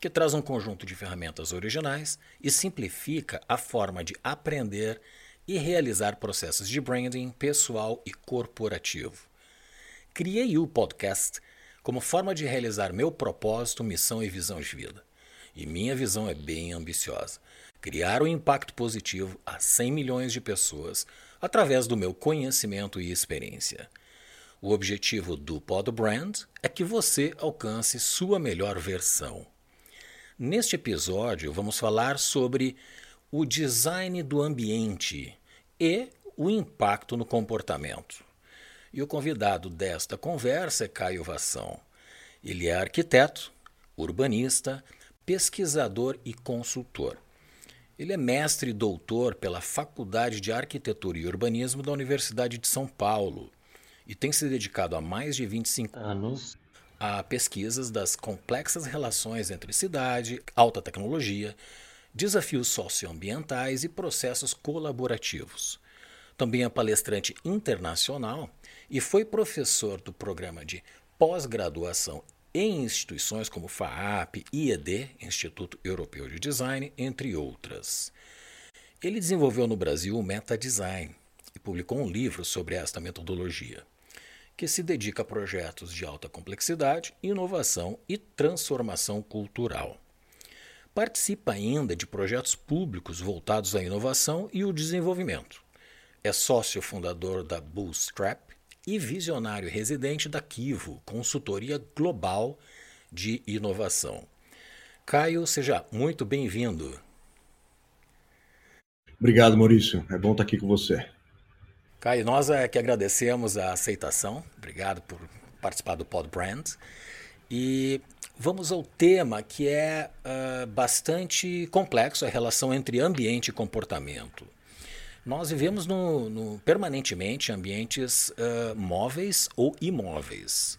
que traz um conjunto de ferramentas originais e simplifica a forma de aprender e realizar processos de branding pessoal e corporativo. Criei o podcast como forma de realizar meu propósito, missão e visão de vida. E minha visão é bem ambiciosa: criar um impacto positivo a 100 milhões de pessoas através do meu conhecimento e experiência. O objetivo do Pod Brand é que você alcance sua melhor versão. Neste episódio, vamos falar sobre o design do ambiente e o impacto no comportamento. E o convidado desta conversa é Caio Vação. Ele é arquiteto, urbanista, pesquisador e consultor. Ele é mestre e doutor pela Faculdade de Arquitetura e Urbanismo da Universidade de São Paulo e tem se dedicado há mais de 25 anos a pesquisas das complexas relações entre cidade, alta tecnologia, desafios socioambientais e processos colaborativos. Também é palestrante internacional e foi professor do programa de pós-graduação em instituições como FAAP, IED, Instituto Europeu de Design, entre outras. Ele desenvolveu no Brasil o Meta Design e publicou um livro sobre esta metodologia que se dedica a projetos de alta complexidade, inovação e transformação cultural. Participa ainda de projetos públicos voltados à inovação e o desenvolvimento. É sócio fundador da Bootstrap e visionário residente da Kivo, consultoria global de inovação. Caio, seja muito bem-vindo. Obrigado, Maurício. É bom estar aqui com você. Caio, nós é que agradecemos a aceitação. Obrigado por participar do Pod Brand. E vamos ao tema que é uh, bastante complexo, a relação entre ambiente e comportamento. Nós vivemos no, no, permanentemente em ambientes uh, móveis ou imóveis.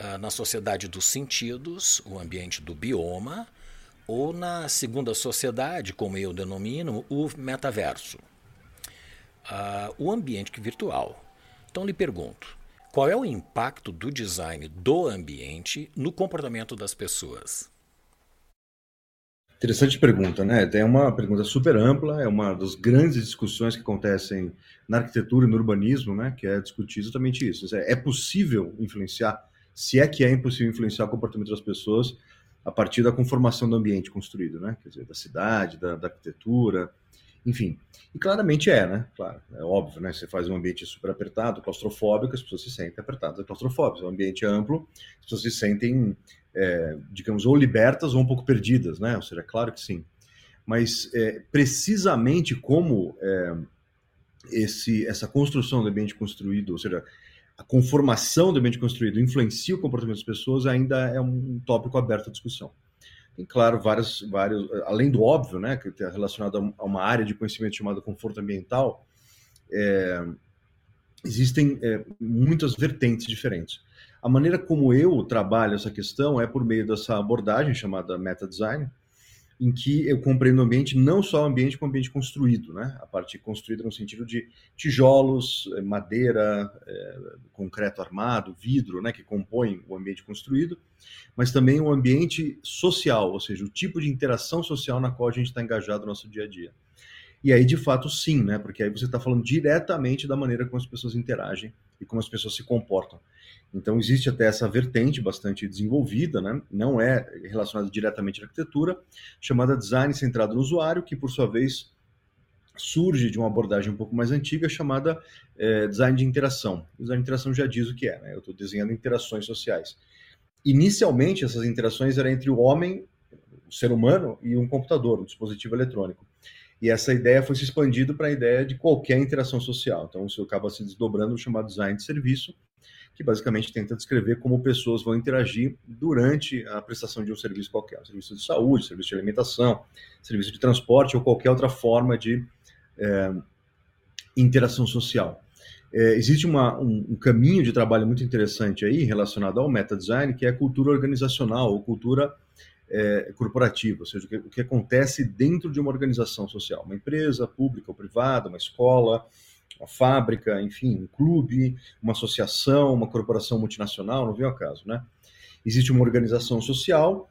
Uh, na sociedade dos sentidos, o ambiente do bioma, ou na segunda sociedade, como eu denomino, o metaverso uh, o ambiente virtual. Então lhe pergunto, qual é o impacto do design do ambiente no comportamento das pessoas? Interessante pergunta, né? É uma pergunta super ampla, é uma das grandes discussões que acontecem na arquitetura e no urbanismo, né? Que é discutir exatamente isso. É possível influenciar, se é que é impossível influenciar o comportamento das pessoas a partir da conformação do ambiente construído, né? Quer dizer, da cidade, da, da arquitetura, enfim, e claramente é, né? Claro, é óbvio, né? Você faz um ambiente super apertado, claustrofóbico, as pessoas se sentem apertadas claustrofóbicas. É um ambiente amplo, as pessoas se sentem, é, digamos, ou libertas ou um pouco perdidas, né? Ou seja, claro que sim. Mas é, precisamente como é, esse, essa construção do ambiente construído, ou seja, a conformação do ambiente construído influencia o comportamento das pessoas, ainda é um tópico aberto à discussão. Tem, claro, vários, vários, além do óbvio, né, que é relacionado a uma área de conhecimento chamada conforto ambiental, é, existem é, muitas vertentes diferentes. A maneira como eu trabalho essa questão é por meio dessa abordagem chamada meta design, em que eu compreendo o ambiente, não só o ambiente, como o ambiente construído, né? A parte construída no sentido de tijolos, eh, madeira, é, concreto armado, vidro, né? Que compõem o ambiente construído, mas também o ambiente social, ou seja, o tipo de interação social na qual a gente está engajado no nosso dia a dia. E aí, de fato, sim, né? Porque aí você está falando diretamente da maneira como as pessoas interagem e como as pessoas se comportam. Então, existe até essa vertente bastante desenvolvida, né? não é relacionada diretamente à arquitetura, chamada design centrado no usuário, que, por sua vez, surge de uma abordagem um pouco mais antiga chamada é, design de interação. O design de interação já diz o que é, né? eu estou desenhando interações sociais. Inicialmente, essas interações eram entre o homem, o ser humano, e um computador, um dispositivo eletrônico. E essa ideia foi se expandindo para a ideia de qualquer interação social. Então, isso acaba se desdobrando no chamado design de serviço, que basicamente tenta descrever como pessoas vão interagir durante a prestação de um serviço qualquer, um serviço de saúde, serviço de alimentação, serviço de transporte ou qualquer outra forma de é, interação social. É, existe uma, um, um, caminho de trabalho muito interessante aí relacionado ao meta design, que é a cultura organizacional ou cultura é, corporativa, ou seja, o que, o que acontece dentro de uma organização social, uma empresa pública ou privada, uma escola, uma fábrica, enfim, um clube, uma associação, uma corporação multinacional, não vem ao caso, né? Existe uma organização social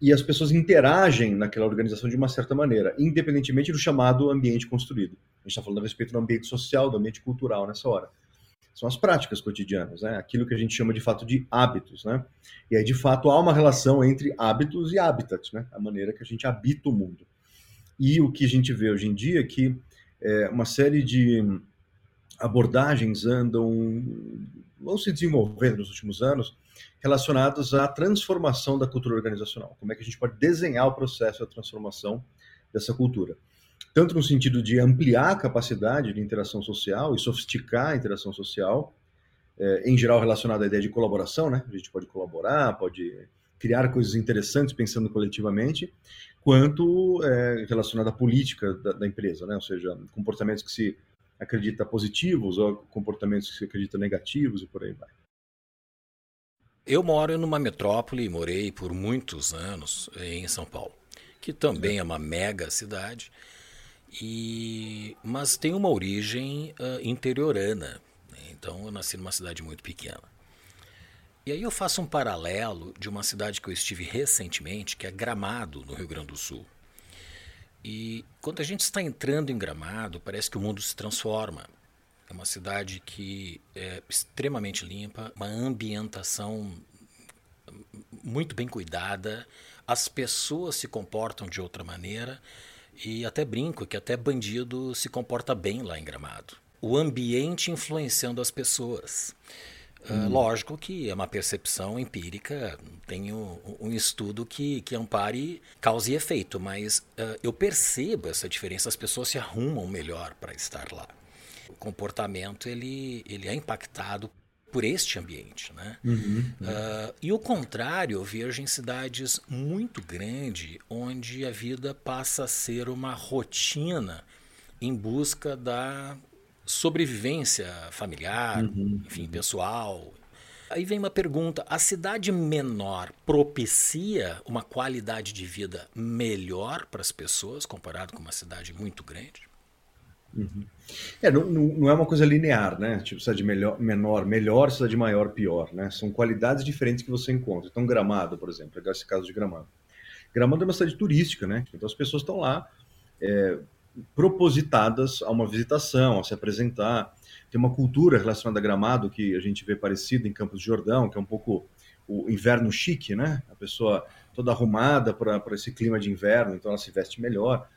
e as pessoas interagem naquela organização de uma certa maneira, independentemente do chamado ambiente construído. A gente está falando a respeito do ambiente social, do ambiente cultural nessa hora. São as práticas cotidianas, né? aquilo que a gente chama de fato de hábitos. Né? E aí, de fato, há uma relação entre hábitos e habitat, né? a maneira que a gente habita o mundo. E o que a gente vê hoje em dia é que é, uma série de abordagens andam vão se desenvolvendo nos últimos anos relacionados à transformação da cultura organizacional. Como é que a gente pode desenhar o processo da transformação dessa cultura? Tanto no sentido de ampliar a capacidade de interação social e sofisticar a interação social, é, em geral relacionada à ideia de colaboração, né? A gente pode colaborar, pode criar coisas interessantes pensando coletivamente, quanto é, relacionada à política da, da empresa, né? Ou seja, comportamentos que se acredita positivos ou comportamentos que se acredita negativos e por aí vai. Eu moro numa metrópole, morei por muitos anos em São Paulo, que também é uma mega cidade, e mas tem uma origem uh, interiorana. Né? Então eu nasci numa cidade muito pequena. E aí eu faço um paralelo de uma cidade que eu estive recentemente, que é Gramado, no Rio Grande do Sul. E quando a gente está entrando em Gramado, parece que o mundo se transforma. É uma cidade que é extremamente limpa, uma ambientação muito bem cuidada, as pessoas se comportam de outra maneira e até brinco que até bandido se comporta bem lá em Gramado. O ambiente influenciando as pessoas. Uh, lógico que é uma percepção empírica, tenho um estudo que, que ampare causa e efeito, mas uh, eu percebo essa diferença, as pessoas se arrumam melhor para estar lá. O comportamento ele, ele é impactado por este ambiente. Né? Uhum, uh, e o contrário eu vejo em cidades muito grandes, onde a vida passa a ser uma rotina em busca da sobrevivência familiar, uhum. enfim, pessoal. Aí vem uma pergunta: a cidade menor propicia uma qualidade de vida melhor para as pessoas comparado com uma cidade muito grande? Uhum. É, não, não, é uma coisa linear, né? Tipo, cidade melhor, menor, melhor, cidade maior, pior, né? São qualidades diferentes que você encontra. Então, Gramado, por exemplo, pegar esse caso de Gramado. Gramado é uma cidade turística, né? Então, as pessoas estão lá é, propositadas a uma visitação, a se apresentar. Tem uma cultura relacionada a Gramado que a gente vê parecida em Campos de Jordão, que é um pouco o inverno chique, né? A pessoa toda arrumada para esse clima de inverno, então ela se veste melhor.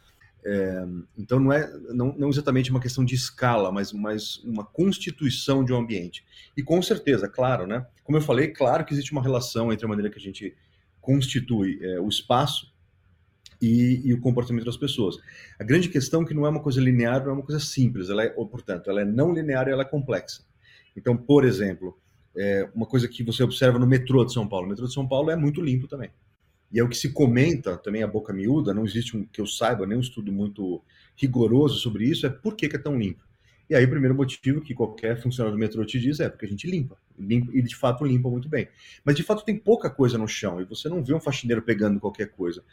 É, então não é não, não, exatamente uma questão de escala, mas, mas uma constituição de um ambiente. E com certeza, claro, né? Como eu falei, claro que existe uma relação entre a maneira que a gente constitui é, o espaço e, e, o comportamento das pessoas. A grande questão é que não é uma coisa linear, não é uma coisa simples, ela é, portanto, ela é não linear e ela é complexa. Então, por exemplo, é, uma coisa que você observa no metrô de São Paulo, o metrô de São Paulo é muito limpo também. E é o que se comenta também a boca miúda, não existe um que eu saiba nenhum estudo muito rigoroso sobre isso, é por que, que é tão limpo. E aí o primeiro motivo que qualquer funcionário do metrô te diz é porque a gente limpa, limpa e de fato limpa muito bem. Mas de fato tem pouca coisa no chão e você não vê um faxineiro pegando qualquer coisa.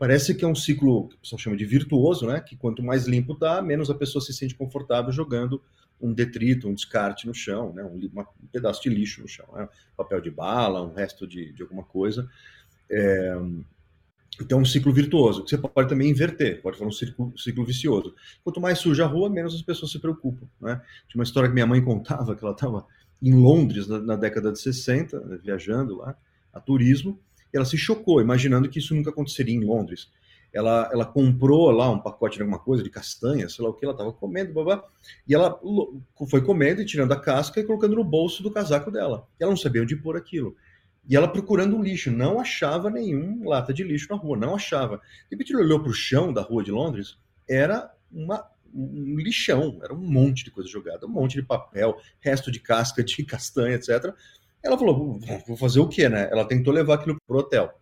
Parece que é um ciclo que o pessoal chama de virtuoso, né? Que quanto mais limpo tá, menos a pessoa se sente confortável jogando um detrito, um descarte no chão, né? Um, um pedaço de lixo no chão, né? papel de bala, um resto de, de alguma coisa. É, então, um ciclo virtuoso, que você pode também inverter, pode fazer um ciclo, ciclo vicioso. Quanto mais suja a rua, menos as pessoas se preocupam. Né? Tinha uma história que minha mãe contava, que ela estava em Londres na, na, década de 60, né, viajando lá, a turismo, ela se chocou, imaginando que isso nunca aconteceria em Londres. Ela, ela comprou lá um pacote de alguma coisa, de castanha, sei lá o que, ela estava comendo, babá, e ela foi comendo e tirando a casca e colocando no bolso do casaco dela. Ela não sabia onde pôr aquilo. E ela procurando um lixo, não achava nenhum lata de lixo na rua, não achava. De repente ele olhou para o chão da rua de Londres, era uma, um lixão, era um monte de coisa jogada, um monte de papel, resto de casca de castanha, etc. Ela falou: vou fazer o quê, né? Ela tentou levar aquilo pro hotel.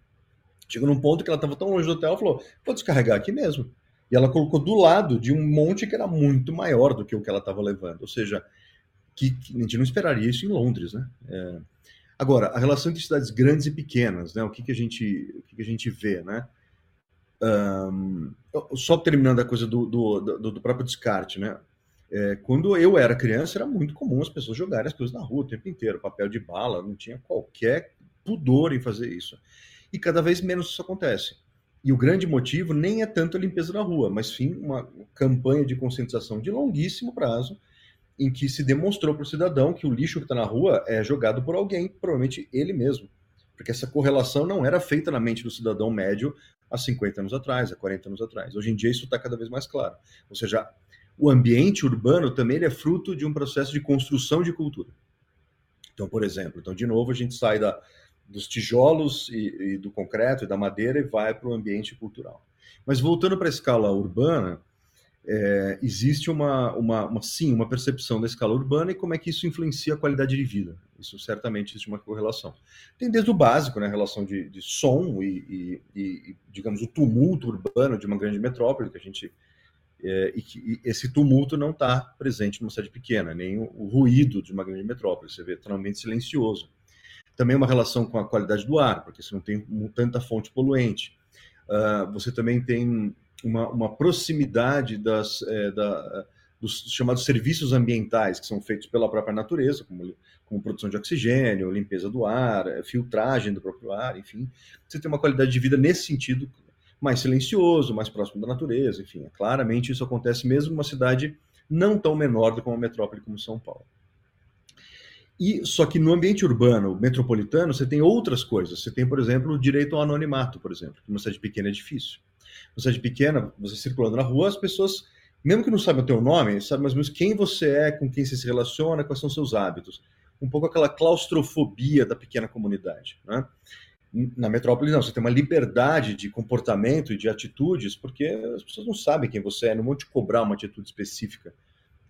Chegou num ponto que ela estava tão longe do hotel, ela falou: vou descarregar aqui mesmo. E ela colocou do lado de um monte que era muito maior do que o que ela estava levando. Ou seja, que, que, a gente não esperaria isso em Londres, né? É... Agora, a relação entre cidades grandes e pequenas, né? O que, que, a, gente, o que, que a gente vê, né? Um, só terminando a coisa do, do, do, do próprio descarte, né? É, quando eu era criança, era muito comum as pessoas jogarem as coisas na rua o tempo inteiro, papel de bala, não tinha qualquer pudor em fazer isso. E cada vez menos isso acontece. E o grande motivo nem é tanto a limpeza da rua, mas sim uma campanha de conscientização de longuíssimo prazo, em que se demonstrou para o cidadão que o lixo que está na rua é jogado por alguém, provavelmente ele mesmo. Porque essa correlação não era feita na mente do cidadão médio há 50 anos atrás, há 40 anos atrás. Hoje em dia isso está cada vez mais claro. Ou seja, o ambiente urbano também é fruto de um processo de construção de cultura. Então, por exemplo, então de novo a gente sai da, dos tijolos e, e do concreto e da madeira e vai para o ambiente cultural. Mas voltando para a escala urbana, é, existe uma, uma, uma, sim, uma percepção da escala urbana e como é que isso influencia a qualidade de vida. Isso certamente existe uma correlação. Tem desde o básico, né, a relação de, de som e, e, e, digamos, o tumulto urbano de uma grande metrópole, que a gente é, e que e esse tumulto não está presente numa cidade pequena, nem o, o, ruído de uma grande metrópole, você vê totalmente silencioso. Também uma relação com a qualidade do ar, porque você não tem tanta fonte poluente. Uh, você também tem uma, uma proximidade das, é, da, dos chamados serviços ambientais, que são feitos pela própria natureza, como, como produção de oxigênio, limpeza do ar, é, filtragem do próprio ar, enfim. Você tem uma qualidade de vida nesse sentido mais silencioso, mais próximo da natureza, enfim. É, claramente isso acontece mesmo numa cidade não tão menor do que uma metrópole como São Paulo. E só que no ambiente urbano, metropolitano, você tem outras coisas. Você tem, por exemplo, o direito ao anonimato, por exemplo, numa cidade pequena é difícil. Numa cidade pequena, você circulando na rua, as pessoas, mesmo que não saibam o teu nome, sabem mais ou menos quem você é, com quem você se relaciona, quais são seus hábitos. Um pouco aquela claustrofobia da pequena comunidade, né? Na metrópole, não, você tem uma liberdade de comportamento e de atitudes, porque as pessoas não sabem quem você é, não vão te cobrar uma atitude específica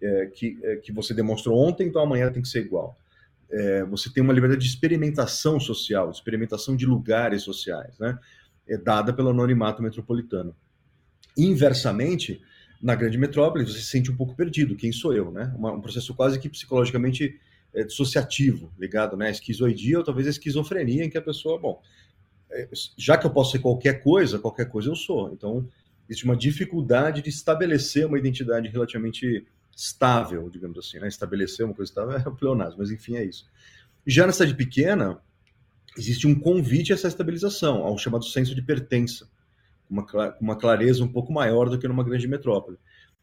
é, que, é, que você demonstrou ontem, então amanhã tem que ser igual. É, você tem uma liberdade de experimentação social, de experimentação de lugares sociais, né? É dada pelo anonimato metropolitano. Inversamente, na grande metrópole, você se sente um pouco perdido. Quem sou eu, né? Um processo quase que psicologicamente é, dissociativo, ligado, né? Esquizoidia ou talvez a esquizofrenia, em que a pessoa, bom, é, já que eu posso ser qualquer coisa, qualquer coisa eu sou. Então, existe uma dificuldade de estabelecer uma identidade relativamente estável, digamos assim, né? Estabelecer uma coisa estável é o pleonasmo, mas enfim, é isso. Já na cidade pequena, existe um convite a essa estabilização, ao chamado senso de pertença, uma, uma clareza um pouco maior do que numa grande metrópole.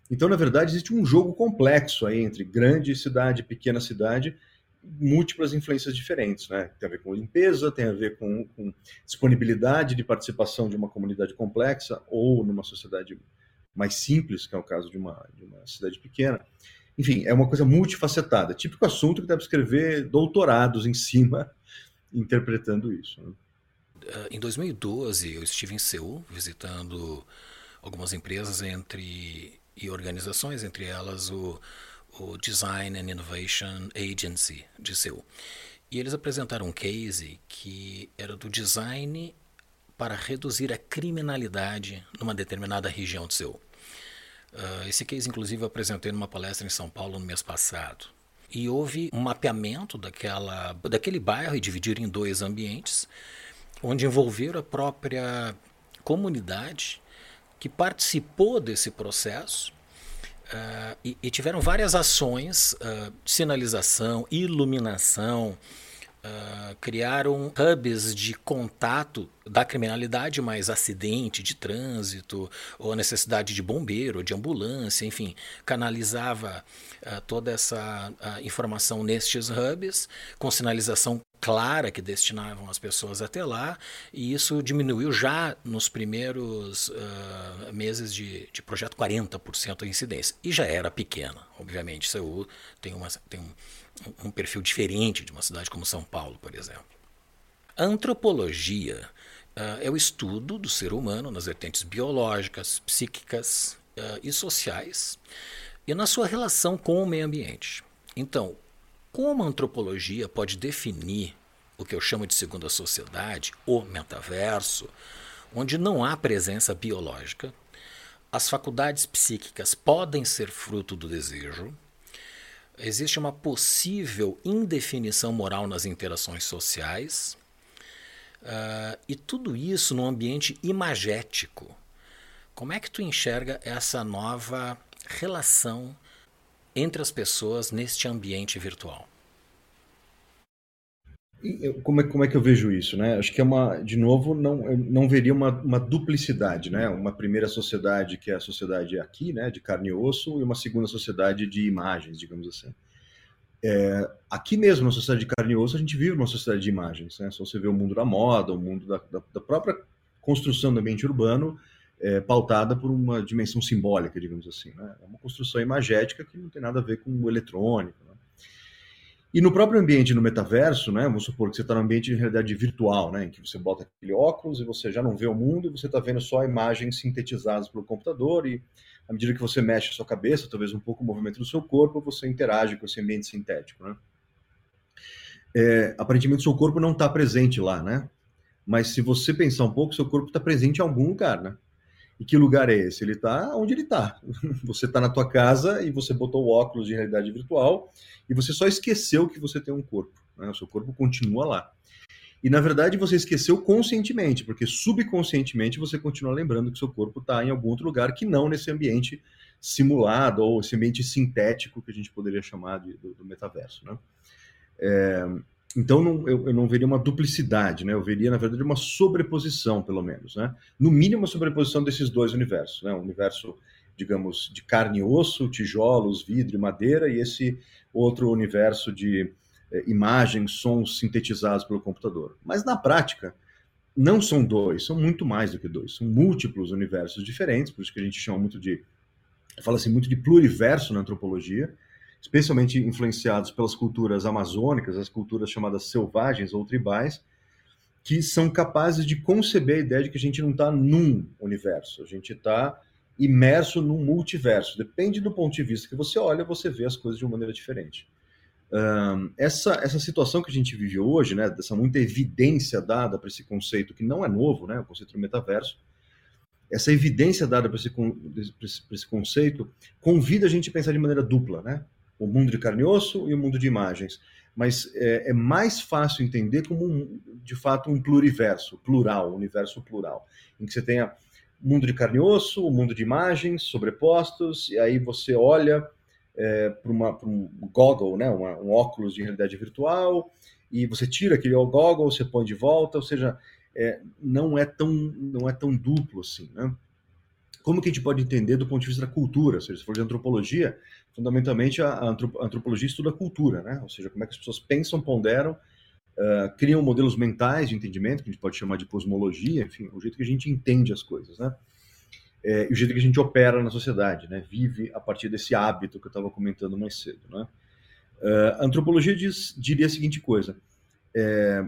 Então, na verdade, existe um jogo complexo aí entre grande cidade, pequena cidade, múltiplas influências diferentes, né? Tem a ver com limpeza, tem a ver com, com disponibilidade de participação de uma comunidade complexa ou numa sociedade mais simples, que é o caso de uma, de uma cidade pequena. Enfim, é uma coisa multifacetada, típico assunto que deve escrever doutorados em cima, interpretando isso. Né? Em 2012, eu estive em Seul visitando algumas empresas entre e organizações, entre elas o, o Design and Innovation Agency de Seul. E eles apresentaram um case que era do design para reduzir a criminalidade numa determinada região de Seul. Uh, esse case, inclusive, eu apresentei numa palestra em São Paulo no mês passado. E houve um mapeamento daquela, daquele bairro e dividir em dois ambientes, onde envolveram a própria comunidade que participou desse processo uh, e, e, tiveram várias ações uh, sinalização, iluminação, uh, criaram hubs de contato da criminalidade, mais acidente de trânsito, ou necessidade de bombeiro, de ambulância, enfim, canalizava toda essa informação nestes hubs, com sinalização clara que destinavam as pessoas até lá, e isso diminuiu já nos primeiros uh, meses de, de projeto 40% a incidência. E já era pequena, obviamente. Seul tem, uma, tem um, um perfil diferente de uma cidade como São Paulo, por exemplo. A antropologia uh, é o estudo do ser humano nas vertentes biológicas, psíquicas, uh, e sociais e na sua relação com o meio ambiente. Então, como a antropologia pode definir o que eu chamo de segunda sociedade, o metaverso, onde não há presença biológica, as faculdades psíquicas podem ser fruto do desejo, existe uma possível indefinição moral nas interações sociais, uh, e tudo isso num ambiente imagético. Como é que tu enxerga essa nova relação entre as pessoas neste ambiente virtual? Como é, como é que eu vejo isso, né? Acho que é uma, de novo, não, não veria uma, uma duplicidade, né? Uma primeira sociedade que é a sociedade aqui, né, de carne e osso, e uma segunda sociedade de imagens, digamos assim. É, aqui mesmo, na sociedade de carne e osso, a gente vive uma sociedade de imagens, né? Só você vê o mundo da moda, o mundo da, da, da própria construção do ambiente urbano, é, pautada por uma dimensão simbólica, digamos assim. Né? É uma construção imagética que não tem nada a ver com o eletrônico. Né? E no próprio ambiente, no metaverso, né, vamos supor que você está no ambiente de realidade virtual, né, em que você bota aquele óculos e você já não vê o mundo e você está vendo só imagens sintetizadas pelo computador e à medida que você mexe a sua cabeça, talvez um pouco o movimento do seu corpo, você interage com esse ambiente sintético. Né? É, aparentemente, seu corpo não está presente lá, né? Mas se você pensar um pouco, seu corpo está presente em algum lugar, né? E que lugar é esse? Ele está onde ele está. Você está na tua casa e você botou o óculos de realidade virtual e você só esqueceu que você tem um corpo. Né? O seu corpo continua lá. E na verdade você esqueceu conscientemente, porque subconscientemente você continua lembrando que seu corpo está em algum outro lugar que não nesse ambiente simulado ou esse ambiente sintético que a gente poderia chamar de, do, do metaverso. Né? É, então não, eu, eu, não veria uma duplicidade, né? Eu veria, na verdade, uma sobreposição, pelo menos, né? No mínimo, uma sobreposição desses dois universos, né? Universo, digamos, de carne e osso, tijolos, vidro e madeira, e esse outro universo de eh, imagens, sons sintetizados pelo computador. Mas na prática, não são dois, são muito mais do que dois, são múltiplos universos diferentes, por isso que a gente chama muito de fala-se muito de pluriverso na antropologia, especialmente influenciados pelas culturas amazônicas, as culturas chamadas selvagens ou tribais, que são capazes de conceber a ideia de que a gente não está num universo, a gente está imerso num multiverso. Depende do ponto de vista que você olha, você vê as coisas de uma maneira diferente. Um, essa, essa situação que a gente vive hoje, né, dessa muita evidência dada para esse conceito, que não é novo, né, o conceito do metaverso, essa evidência dada para esse, esse, esse, conceito convida a gente a pensar de maneira dupla, né? O mundo de carne e osso e o mundo de imagens. Mas é, é mais fácil entender como, um, de fato, um pluriverso, plural, universo plural, em que você tenha mundo de carne e osso, o mundo de imagens sobrepostos, e aí você olha é, para um goggle, né, uma, um óculos de realidade virtual, e você tira aquele goggle, você põe de volta, ou seja, é, não é tão não é tão duplo assim, né? Como que a gente pode entender do ponto de vista da cultura? Ou seja, se for de antropologia, fundamentalmente a, antropologia estuda a cultura, né? Ou seja, como é que as pessoas pensam, ponderam, uh, criam modelos mentais de entendimento, que a gente pode chamar de cosmologia, enfim, o jeito que a gente entende as coisas, né? É, e o jeito que a gente opera na sociedade, né? Vive a partir desse hábito que eu estava comentando mais cedo, né? Uh, a antropologia diz, diria a seguinte coisa: é,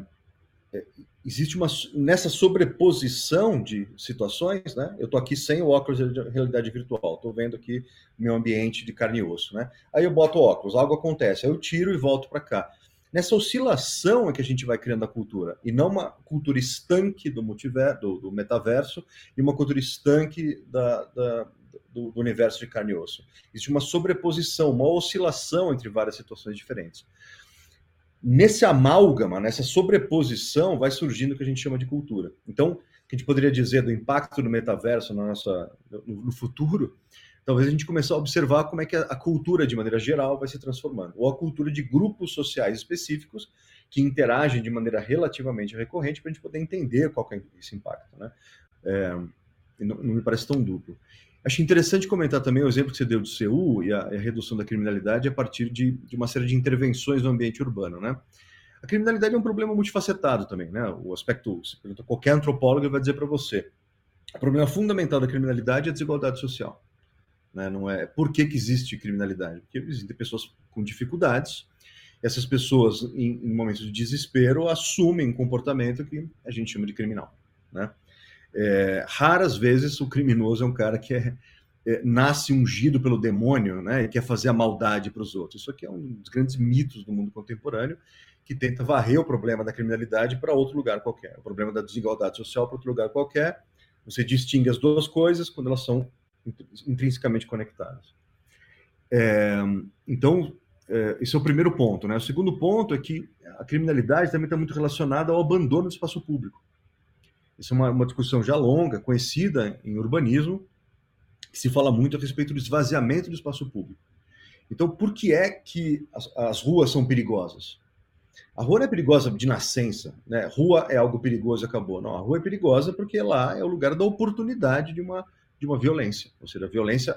é, existe uma nessa sobreposição de situações, né? Eu estou aqui sem o óculos de realidade virtual, estou vendo aqui meu ambiente de carne e osso, né? Aí eu boto o óculos, algo acontece, aí eu tiro e volto para cá. Nessa oscilação é que a gente vai criando a cultura, e não uma cultura estanque do, do, do metaverso e uma cultura estanque da, da, do, do universo de carne e osso. Existe uma sobreposição, uma oscilação entre várias situações diferentes nesse amálgama, nessa sobreposição, vai surgindo o que a gente chama de cultura. Então, o que a gente poderia dizer do impacto do metaverso na nossa, no, futuro, talvez a gente comece a observar como é que a, a, cultura, de maneira geral, vai se transformando. Ou a cultura de grupos sociais específicos que interagem de maneira relativamente recorrente para a gente poder entender qual é esse impacto. Né? É, não, não me parece tão duplo. Acho interessante comentar também o exemplo que você deu do CU e a, a redução da criminalidade a partir de, de, uma série de intervenções no ambiente urbano, né? A criminalidade é um problema multifacetado também, né? O aspecto, qualquer antropólogo vai dizer para você, o problema fundamental da criminalidade é a desigualdade social. Né? Não é por que, que existe criminalidade? Porque existem pessoas com dificuldades, essas pessoas, em, em momentos de desespero, assumem um comportamento que a gente chama de criminal, né? É, raras vezes o criminoso é um cara que é, é, nasce ungido pelo demônio né, e quer fazer a maldade para os outros. Isso aqui é um dos grandes mitos do mundo contemporâneo que tenta varrer o problema da criminalidade para outro lugar qualquer, o problema da desigualdade social para outro lugar qualquer. Você distingue as duas coisas quando elas são intrinsecamente conectadas. É, então, é, esse é o primeiro ponto. Né? O segundo ponto é que a criminalidade também está muito relacionada ao abandono do espaço público. Isso é uma, uma discussão já longa, conhecida em urbanismo, que se fala muito a respeito do esvaziamento do espaço público. Então, por que é que as, as ruas são perigosas? A rua não é perigosa de nascença, né? Rua é algo perigoso acabou. Não, a rua é perigosa porque lá é o lugar da oportunidade de uma, de uma violência. Ou seja, a violência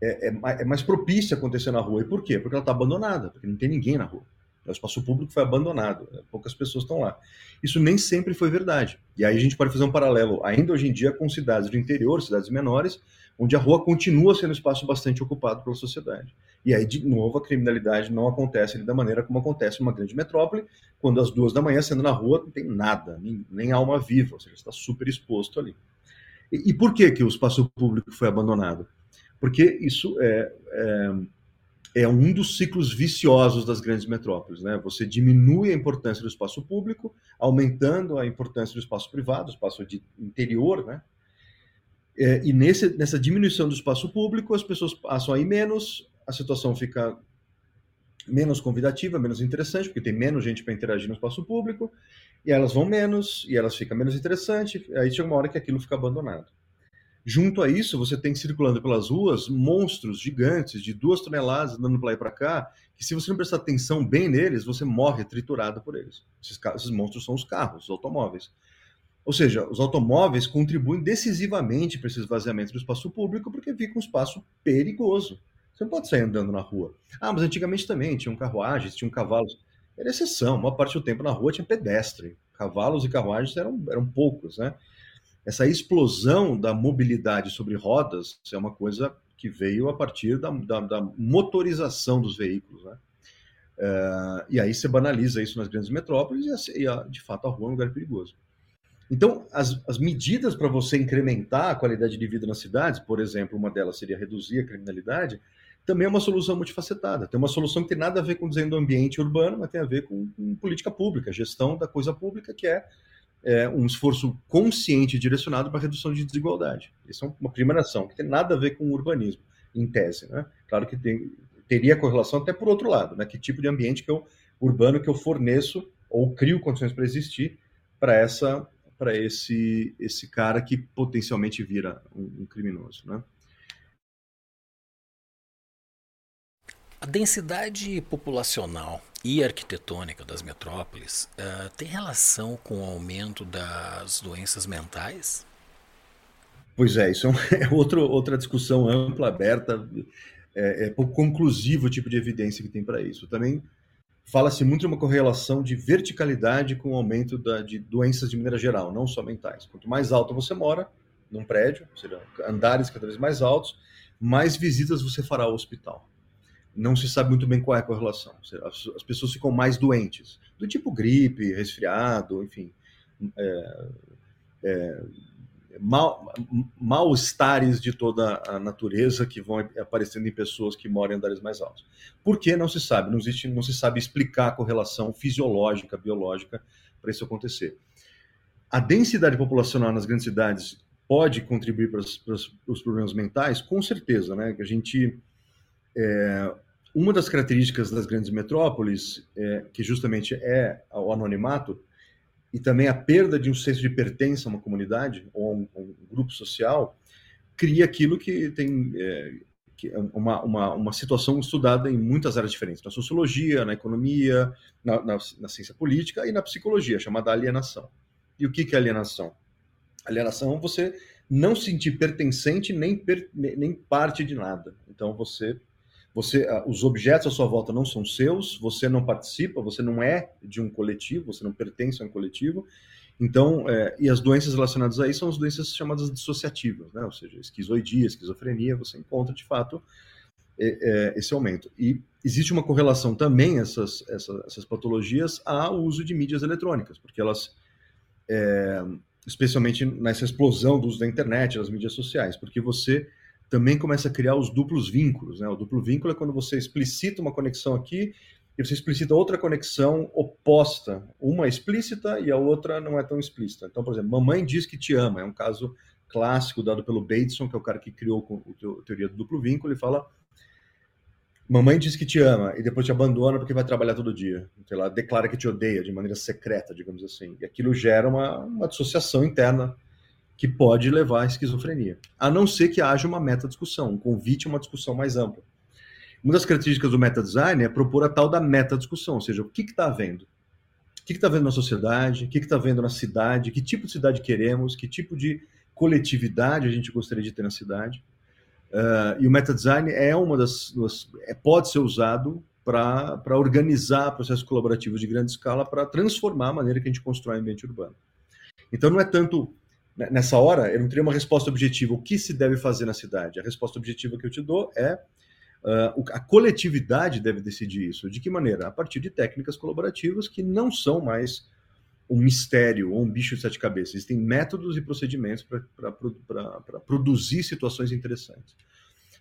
é, é, é mais propícia a acontecer na rua. E por quê? Porque ela está abandonada, porque não tem ninguém na rua. O espaço público foi abandonado, né? poucas pessoas estão lá. Isso nem sempre foi verdade. E aí a gente pode fazer um paralelo, ainda hoje em dia, com cidades do interior, cidades menores, onde a rua continua sendo um espaço bastante ocupado pela sociedade. E aí, de novo, a criminalidade não acontece da maneira como acontece numa grande metrópole, quando às duas da manhã, sendo na rua, não tem nada, nem, nem alma viva, ou seja, está super exposto ali. E, e, por que, que o espaço público foi abandonado? Porque isso é, é, é um dos ciclos viciosos das grandes metrópoles. Né? Você diminui a importância do espaço público, aumentando a importância do espaço privado, do espaço de interior, né? É, e nesse, nessa diminuição do espaço público, as pessoas passam a ir menos, a situação fica menos convidativa, menos interessante, porque tem menos gente para interagir no espaço público, e elas vão menos, e elas ficam menos interessantes, aí chega uma hora que aquilo fica abandonado. Junto a isso, você tem circulando pelas ruas monstros gigantes de duas toneladas andando para lá e para cá, que se você não prestar atenção bem neles, você morre triturado por eles. Esses, esses monstros são os carros, os automóveis. Ou seja, os automóveis contribuem decisivamente para esse esvaziamento do espaço público, porque fica um espaço perigoso. Você não pode sair andando na rua. Ah, mas antigamente também tinham carruagens, tinham cavalos. Era exceção, uma parte do tempo na rua tinha pedestre. Cavalos e carruagens eram, eram poucos, né? Essa explosão da mobilidade sobre rodas é uma coisa que veio a partir da, da, da motorização dos veículos, né? Uh, e aí você banaliza isso nas grandes metrópoles e, e, de fato, a rua é um lugar perigoso. Então, as, as medidas para você incrementar a qualidade de vida nas cidades, por exemplo, uma delas seria reduzir a criminalidade, também é uma solução multifacetada. Tem uma solução que tem nada a ver com dizendo ambiente urbano, mas tem a ver com, com política pública, gestão da coisa pública, que é, é um esforço consciente e direcionado para redução de desigualdade. Isso é uma primeira ação, que tem nada a ver com urbanismo, em tese. Né? Claro que tem, teria correlação até por outro lado, né? que tipo de ambiente que eu, urbano que eu forneço ou crio condições para existir para essa para esse esse cara que potencialmente vira um, um criminoso, né? A densidade populacional e arquitetônica das metrópoles uh, tem relação com o aumento das doenças mentais? Pois é, isso é, é outro, outra discussão ampla, aberta, é, é pouco conclusivo o tipo de evidência que tem para isso. Também fala-se muito de uma correlação de verticalidade com o aumento da, de doenças de maneira geral, não só mentais. Quanto mais alto você mora num prédio, ou seja, andares cada vez mais altos, mais visitas você fará ao hospital. Não se sabe muito bem qual é a correlação. As, as pessoas ficam mais doentes, do tipo gripe, resfriado, enfim, é, é, mal, mal-estares de toda a natureza que vão aparecendo em pessoas que moram em andares mais altos. Por que não se sabe? Não, existe, não se sabe explicar a correlação fisiológica, biológica para isso acontecer. A densidade populacional nas grandes cidades pode contribuir para os, para os problemas mentais? Com certeza, né? A gente... É, uma das características das grandes metrópoles, é, que justamente é o anonimato, e também a perda de um senso de pertença a uma comunidade ou a um, um grupo social cria aquilo que tem é, que é uma, uma, uma situação estudada em muitas áreas diferentes, na sociologia, na economia, na, na, na ciência política e na psicologia, chamada alienação. E o que, que é alienação? Alienação é você não sentir pertencente nem, per, nem parte de nada. Então você você, ah, os objetos à sua volta não são seus, você não participa, você não é de um coletivo, você não pertence a um coletivo. Então, é, e as doenças relacionadas a isso são as doenças chamadas dissociativas, né? Ou seja, esquizoidia, esquizofrenia, você encontra de fato é, é, esse aumento. E existe uma correlação também essas, essas, essas patologias ao uso de mídias eletrônicas, porque elas, é, especialmente nessa explosão do uso da internet, das mídias sociais, porque você também começa a criar os duplos vínculos. Né? O duplo vínculo é quando você explicita uma conexão aqui e você explicita outra conexão oposta, uma explícita e a outra não é tão explícita. Então, por exemplo, mamãe diz que te ama, é um caso clássico dado pelo Bateson, que é o cara que criou a teoria do duplo vínculo, e fala mamãe diz que te ama e depois te abandona porque vai trabalhar todo dia. Sei lá, declara que te odeia de maneira secreta, digamos assim. E aquilo gera uma, uma dissociação interna que pode levar à esquizofrenia. A não ser que haja uma meta-discussão, um convite a uma discussão mais ampla. Uma das características do meta-design é propor a tal da meta-discussão, ou seja, o que está havendo? O que está havendo na sociedade? O que está havendo na cidade? Que tipo de cidade queremos? Que tipo de coletividade a gente gostaria de ter na cidade? Uh, e o meta-design é uma das, das é, pode ser usado para organizar processos colaborativos de grande escala, para transformar a maneira que a gente constrói o ambiente urbano. Então não é tanto nessa hora eu não teria uma resposta objetiva o que se deve fazer na cidade. A resposta objetiva que eu te dou é Uh, a coletividade deve decidir isso. De que maneira? A partir de técnicas colaborativas que não são mais um mistério ou um bicho de sete cabeças. Existem métodos e procedimentos para produzir situações interessantes.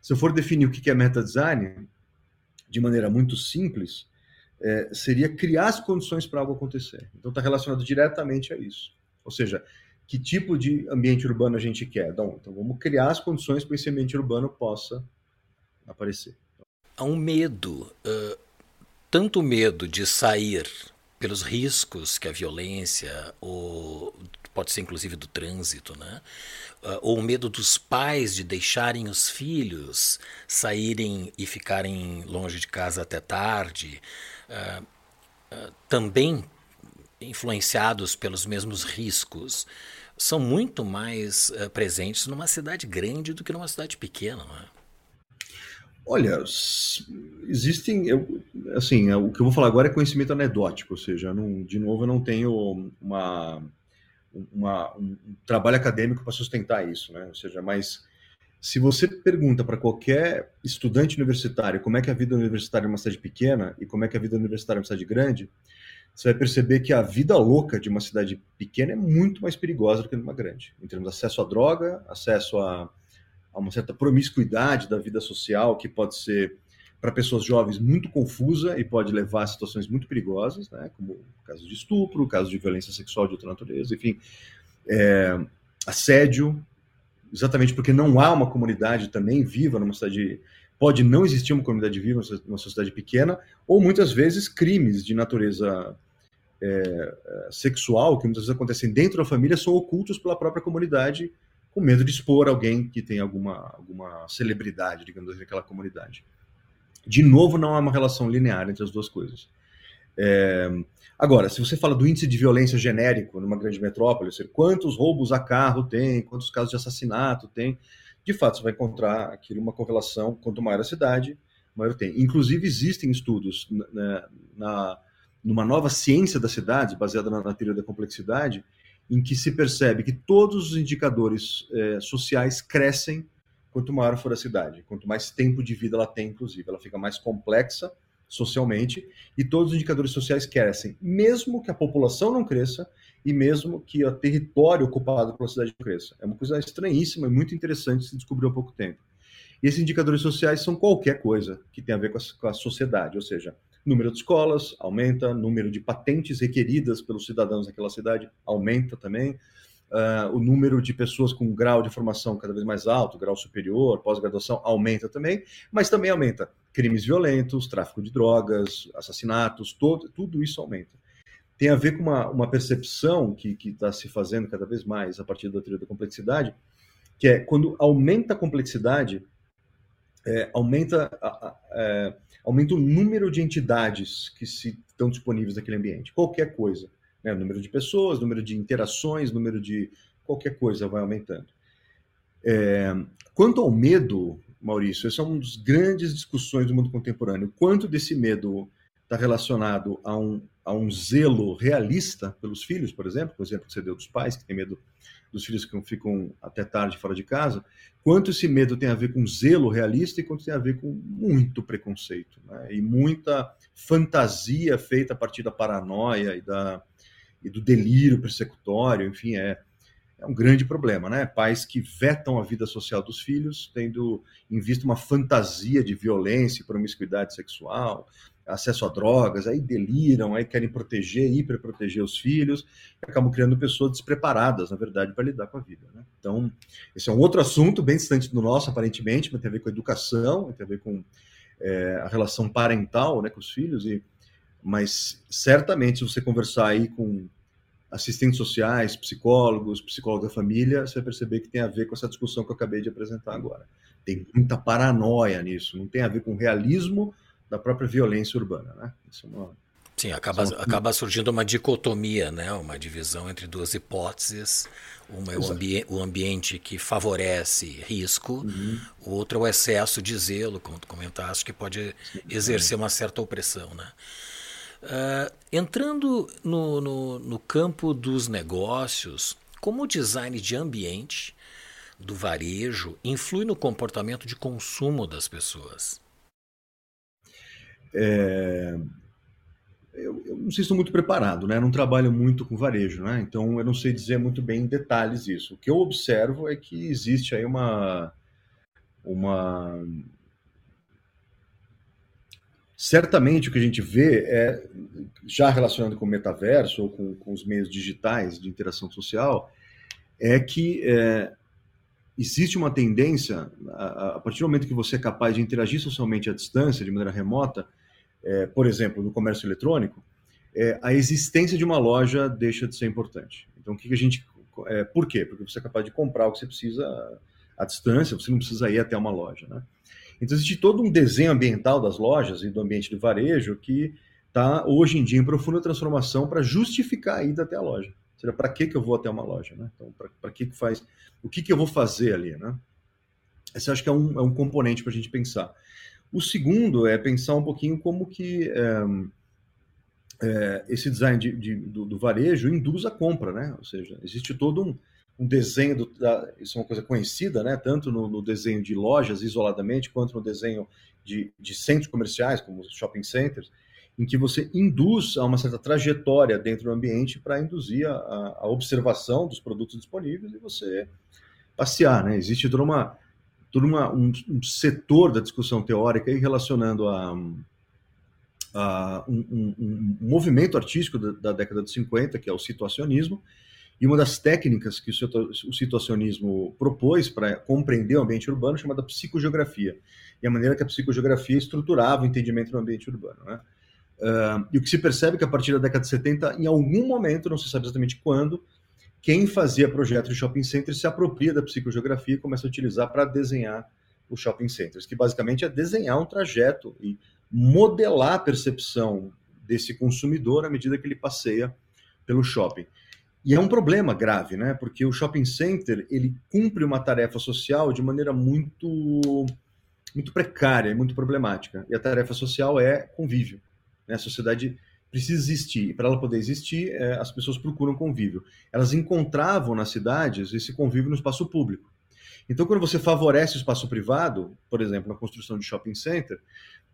Se eu for definir o que é meta-design, de maneira muito simples, é, seria criar as condições para algo acontecer. Então, está relacionado diretamente a isso. Ou seja, que tipo de ambiente urbano a gente quer? Então, então vamos criar as condições para esse ambiente urbano possa aparecer. Há um medo, uh, tanto medo de sair pelos riscos que a violência, ou pode ser inclusive do trânsito, né? Uh, ou o medo dos pais de deixarem os filhos saírem e ficarem longe de casa até tarde, uh, também influenciados pelos mesmos riscos, são muito mais presentes numa cidade grande do que numa cidade pequena. Não é? Olha, existem, eu, assim, o que eu vou falar agora é conhecimento anedótico, ou seja, não, de novo eu não tenho uma, uma um trabalho acadêmico para sustentar isso, né? Ou seja, mas se você pergunta para qualquer estudante universitário como é que é a vida universitária em uma cidade pequena e como é que é a vida universitária em uma cidade grande, você vai perceber que a vida louca de uma cidade pequena é muito mais perigosa do que numa grande, em termos de acesso à droga, acesso a a uma certa promiscuidade da vida social que pode ser para pessoas jovens muito confusa e pode levar a situações muito perigosas, né? como casos de estupro, casos de violência sexual de outra natureza, enfim, é, assédio, exatamente porque não há uma comunidade também viva numa cidade, pode não existir uma comunidade viva numa sociedade pequena, ou muitas vezes crimes de natureza é, sexual que muitas vezes acontecem dentro da família são ocultos pela própria comunidade com medo de expor alguém que tem alguma, alguma celebridade, digamos assim, naquela comunidade. De novo, não há uma relação linear entre as duas coisas. É... Agora, se você fala do índice de violência genérico numa grande metrópole, seja, quantos roubos a carro tem, quantos casos de assassinato tem, de fato você vai encontrar aquilo uma correlação, quanto maior a cidade, maior tem. Inclusive existem estudos na, na numa nova ciência das cidades, baseada na, na teoria da complexidade, em que se percebe que todos os indicadores é, sociais crescem quanto maior for a cidade, quanto mais tempo de vida ela tem, inclusive. Ela fica mais complexa socialmente e todos os indicadores sociais crescem, mesmo que a população não cresça e mesmo que o território ocupado pela cidade não cresça. É uma coisa estranhíssima e muito interessante se descobrir há pouco tempo. E esses indicadores sociais são qualquer coisa que tem a ver com a, com a sociedade, ou seja, número de escolas aumenta, número de patentes requeridas pelos cidadãos daquela cidade aumenta também, uh, o número de pessoas com grau de formação cada vez mais alto, grau superior, pós-graduação aumenta também, mas também aumenta crimes violentos, tráfico de drogas, assassinatos, todo, tudo isso aumenta. Tem a ver com uma, uma percepção que está se fazendo cada vez mais a partir da teoria da complexidade, que é quando aumenta a complexidade, é, aumenta, a, a, é, aumenta o número de entidades que se estão disponíveis naquele ambiente. Qualquer coisa. Né? O número de pessoas, número de interações, número de. qualquer coisa vai aumentando. É, quanto ao medo, Maurício, essa é uma das grandes discussões do mundo contemporâneo. Quanto desse medo está relacionado a um, a um zelo realista pelos filhos, por exemplo, por exemplo que você deu dos pais, que tem medo dos filhos que ficam até tarde fora de casa, quanto esse medo tem a ver com zelo realista e quanto tem a ver com muito preconceito, né? e muita fantasia feita a partir da paranoia e, da, e do delírio persecutório, enfim, é, é um grande problema, né? Pais que vetam a vida social dos filhos, tendo em vista uma fantasia de violência e promiscuidade sexual, acesso a drogas, aí deliram, aí querem proteger, hiperproteger os filhos, acabam criando pessoas despreparadas, na verdade, para lidar com a vida. Né? Então, esse é um outro assunto bem distante do nosso, aparentemente, mas tem a ver com a educação, tem a ver com é, a relação parental né, com os filhos, e, mas certamente, se você conversar aí com assistentes sociais, psicólogos, psicólogos da família, você vai perceber que tem a ver com essa discussão que eu acabei de apresentar agora. Tem muita paranoia nisso, não tem a ver com realismo da própria violência urbana, né? Isso é uma, Sim, acaba, é uma... acaba surgindo uma dicotomia, né? uma divisão entre duas hipóteses. Uma é o, ambi o ambiente que favorece risco, uhum. o outro é o excesso de zelo, como tu comentaste, que pode exercer uma certa opressão. Né? Uh, entrando no, no, no campo dos negócios, como o design de ambiente do varejo influi no comportamento de consumo das pessoas? É, eu, eu, não sei se estou muito preparado, né? não trabalho muito com varejo, né? Então eu não sei dizer muito bem em detalhes isso. O que eu observo é que existe aí uma uma certamente o que a gente vê é já relacionando com o metaverso ou com, com os meios digitais de interação social é que é, existe uma tendência a, partir do momento que você é capaz de interagir socialmente à distância de maneira remota é, por exemplo, no comércio eletrônico, é, a existência de uma loja deixa de ser importante. Então, o que, que a gente. É, por quê? Porque você é capaz de comprar o que você precisa à distância, você não precisa ir até uma loja. Né? Então, existe todo um desenho ambiental das lojas e do ambiente do varejo que está, hoje em dia, em profunda transformação para justificar a ida até a loja. Seja, para que, que eu vou até uma loja? Né? Então, para que, que faz. O que, que eu vou fazer ali? Né? Esse acho que é um, é um componente para a gente pensar. O segundo é pensar um pouquinho como que é, é, esse design de, de, do, do, varejo induz a compra, né? Ou seja, existe todo um, um desenho, do, da, isso é uma coisa conhecida, né? Tanto no, no, desenho de lojas isoladamente, quanto no desenho de, de centros comerciais, como shopping centers, em que você induz a uma certa trajetória dentro do ambiente para induzir a, a, observação dos produtos disponíveis e você passear, né? Existe toda uma todo uma, um, um, setor da discussão teórica aí relacionando a, a um, um, movimento artístico da, da, década de 50, que é o situacionismo, e uma das técnicas que o situacionismo propôs para compreender o ambiente urbano chamada psicogeografia, e a maneira que a psicogeografia estruturava o entendimento do ambiente urbano. Né? Uh, e o que se percebe é que a partir da década de 70, em algum momento, não se sabe exatamente quando, quem fazia projetos de shopping centers se apropria da psicogeografia e começa a utilizar para desenhar os shopping centers, que basicamente é desenhar um trajeto e modelar a percepção desse consumidor à medida que ele passeia pelo shopping. E é um problema grave, né? Porque o shopping center ele cumpre uma tarefa social de maneira muito muito precária e muito problemática. E a tarefa social é convívio. Né? A sociedade precisa existir. E para ela poder existir, é, as pessoas procuram convívio. Elas encontravam nas cidades esse convívio no espaço público. Então, quando você favorece o espaço privado, por exemplo, na construção de shopping center,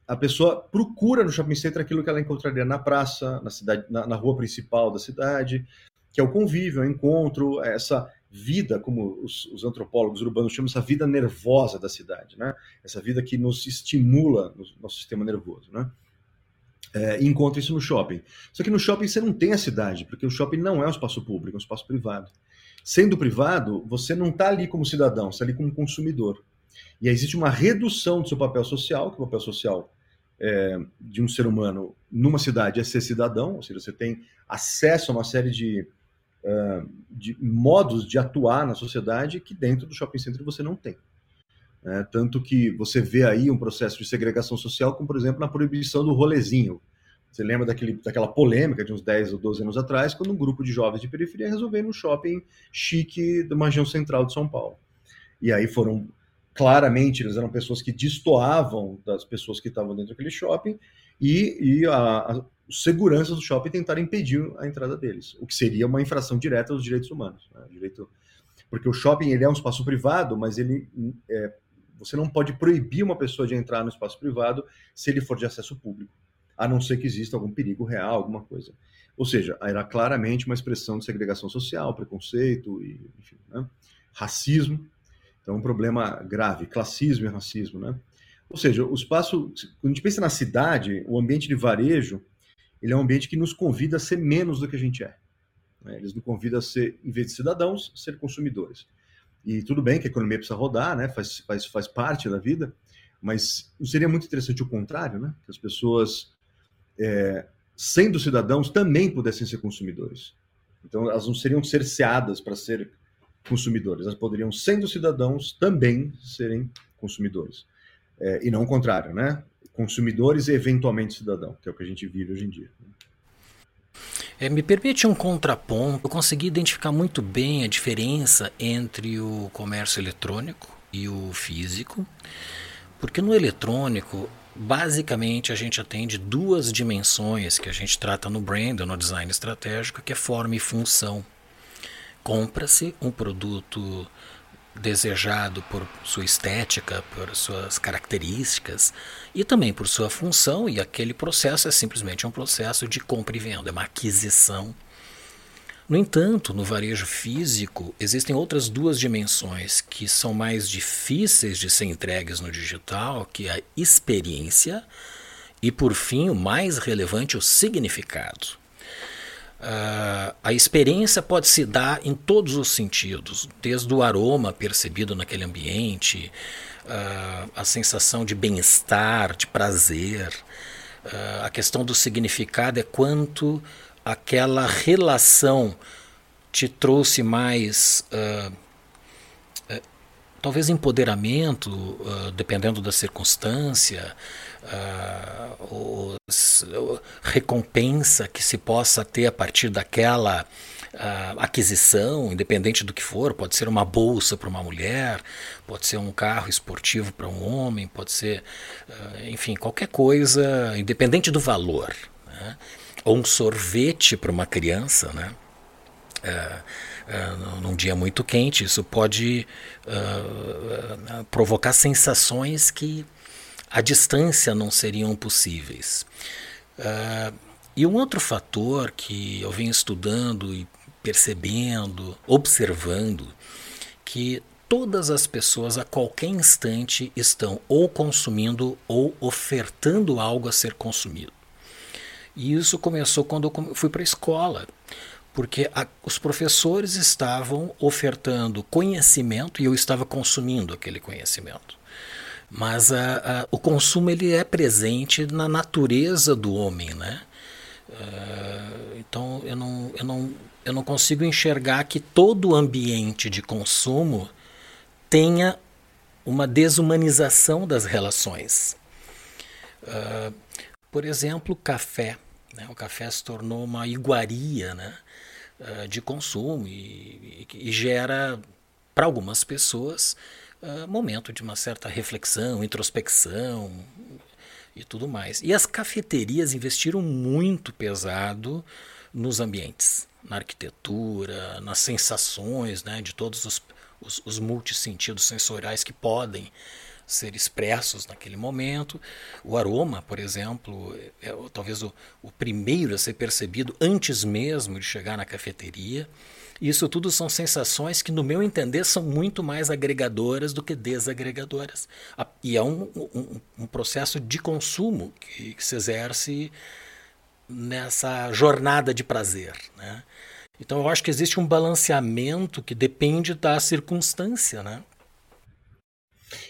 a pessoa procura no shopping center aquilo que ela encontraria na praça, na cidade, na, na rua principal da cidade, que é o convívio, é o encontro, é essa vida, como os, os, antropólogos urbanos chamam, essa vida nervosa da cidade, né? Essa vida que nos estimula no nosso sistema nervoso, né? É, encontra isso no shopping. Só que no shopping você não tem a cidade, porque o shopping não é um espaço público, é um espaço privado. Sendo privado, você não está ali como cidadão, você está ali como consumidor. E aí existe uma redução do seu papel social, que o papel social é, de um ser humano numa cidade é ser cidadão, ou seja, você tem acesso a uma série de, uh, de modos de atuar na sociedade que dentro do shopping center você não tem. É, tanto que você vê aí um processo de segregação social, como por exemplo na proibição do rolezinho. Você lembra daquele, daquela polêmica de uns 10 ou 12 anos atrás, quando um grupo de jovens de periferia resolveu ir no shopping chique da região central de São Paulo. E aí foram, claramente, eles eram pessoas que destoavam das pessoas que estavam dentro daquele shopping, e, e a, a, os seguranças do shopping tentaram impedir a entrada deles, o que seria uma infração direta aos direitos humanos. Né? Direito, porque o shopping ele é um espaço privado, mas ele é, você não pode proibir uma pessoa de entrar no espaço privado se ele for de acesso público, a não ser que exista algum perigo real, alguma coisa. Ou seja, era claramente uma expressão de segregação social, preconceito e, enfim, né? racismo. Então, um problema grave, classismo e racismo, né? Ou seja, o espaço, quando a gente pensa na cidade, o ambiente de varejo, ele é um ambiente que nos convida a ser menos do que a gente é. Né? Eles nos convidam a ser, em vez de cidadãos, ser consumidores. E tudo bem que a economia precisa rodar, né? faz, faz, faz parte da vida, mas seria muito interessante o contrário, né? que as pessoas, é, sendo cidadãos, também pudessem ser consumidores. Então, elas não seriam cerceadas para ser consumidores, elas poderiam, sendo cidadãos, também serem consumidores. É, e não o contrário, né? Consumidores e eventualmente cidadão, que é o que a gente vive hoje em dia. É, me permite um contraponto. Eu consegui identificar muito bem a diferença entre o comércio eletrônico e o físico, porque no eletrônico, basicamente, a gente atende duas dimensões que a gente trata no brand, no design estratégico, que é forma e função. Compra-se um produto desejado por sua estética, por suas características e também por sua função, e aquele processo é simplesmente um processo de compra e venda, é uma aquisição. No entanto, no varejo físico, existem outras duas dimensões que são mais difíceis de ser entregues no digital, que é a experiência e, por fim, o mais relevante, o significado. Uh, a experiência pode se dar em todos os sentidos, desde o aroma percebido naquele ambiente, uh, a sensação de bem-estar, de prazer. Uh, a questão do significado é quanto aquela relação te trouxe mais talvez empoderamento, uh, dependendo da circunstância, uh, os, uh, recompensa que se possa ter a partir daquela aquisição, independente do que for, pode ser uma bolsa para uma mulher, pode ser um carro esportivo para um homem, pode ser, enfim, qualquer coisa, independente do valor. Né? Ou um sorvete para uma criança, né? Uh, num dia muito quente. Isso pode uh, provocar sensações que à distância não seriam possíveis. Uh, e um outro fator que eu venho estudando e percebendo, observando, que todas as pessoas a qualquer instante estão ou consumindo ou ofertando algo a ser consumido. E isso começou quando eu fui para a escola porque a, os professores estavam ofertando conhecimento e eu estava consumindo aquele conhecimento. Mas a, a, o consumo ele é presente na natureza do homem, né? Uh, então eu não, eu, não, eu não consigo enxergar que todo ambiente de consumo tenha uma desumanização das relações. Uh, por exemplo, café. Né? O café se tornou uma iguaria, né? Uh, de consumo e, e, e gera, para algumas pessoas, uh, momento de uma certa reflexão, introspecção e tudo mais. E as cafeterias investiram muito pesado nos ambientes, na arquitetura, nas sensações, né, de todos os, os, os multissentidos sensoriais que podem ser expressos naquele momento. O aroma, por exemplo, é, é talvez o, o primeiro a ser percebido antes mesmo de chegar na cafeteria. Isso tudo são sensações que, no meu entender, são muito mais agregadoras do que desagregadoras. E é um, um, um processo de consumo que, que, se exerce nessa jornada de prazer. Né? Então, eu acho que existe um balanceamento que depende da circunstância. Né?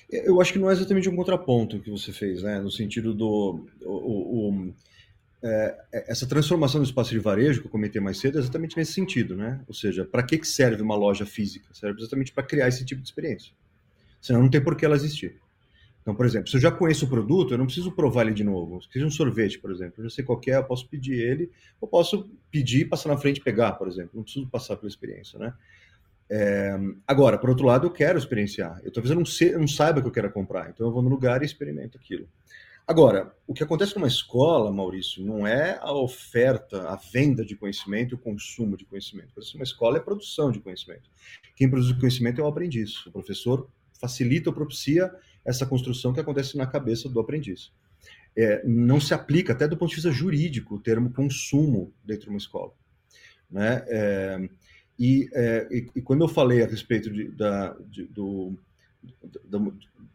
Eu acho que não é exatamente um contraponto que você fez, né? No sentido do. O, o, é, essa transformação do espaço de varejo que eu comentei mais cedo é exatamente nesse sentido, né? Ou seja, para que, serve uma loja física? Serve exatamente para criar esse tipo de experiência. Senão não tem por que ela existir. Então, por exemplo, se eu já conheço o produto, eu não preciso provar ele de novo. Se seja um sorvete, por exemplo, eu já sei qual é, eu posso pedir ele, ou posso pedir, passar na frente e pegar, por exemplo. Não preciso passar pela experiência, né? É, agora, por outro lado, eu quero experienciar. Eu talvez eu não, sei, eu não saiba que eu quero comprar, então eu vou no lugar e experimento aquilo. Agora, o que acontece numa escola, Maurício, não é a oferta, a venda de conhecimento o consumo de conhecimento. Uma escola é produção de conhecimento. Quem produz conhecimento é o aprendiz. O professor facilita ou propicia essa construção que acontece na cabeça do aprendiz. é, não se aplica, até do ponto de vista jurídico, o termo consumo dentro de uma escola. Né? É, e, é, e, e, quando eu falei a respeito de, da, de, do,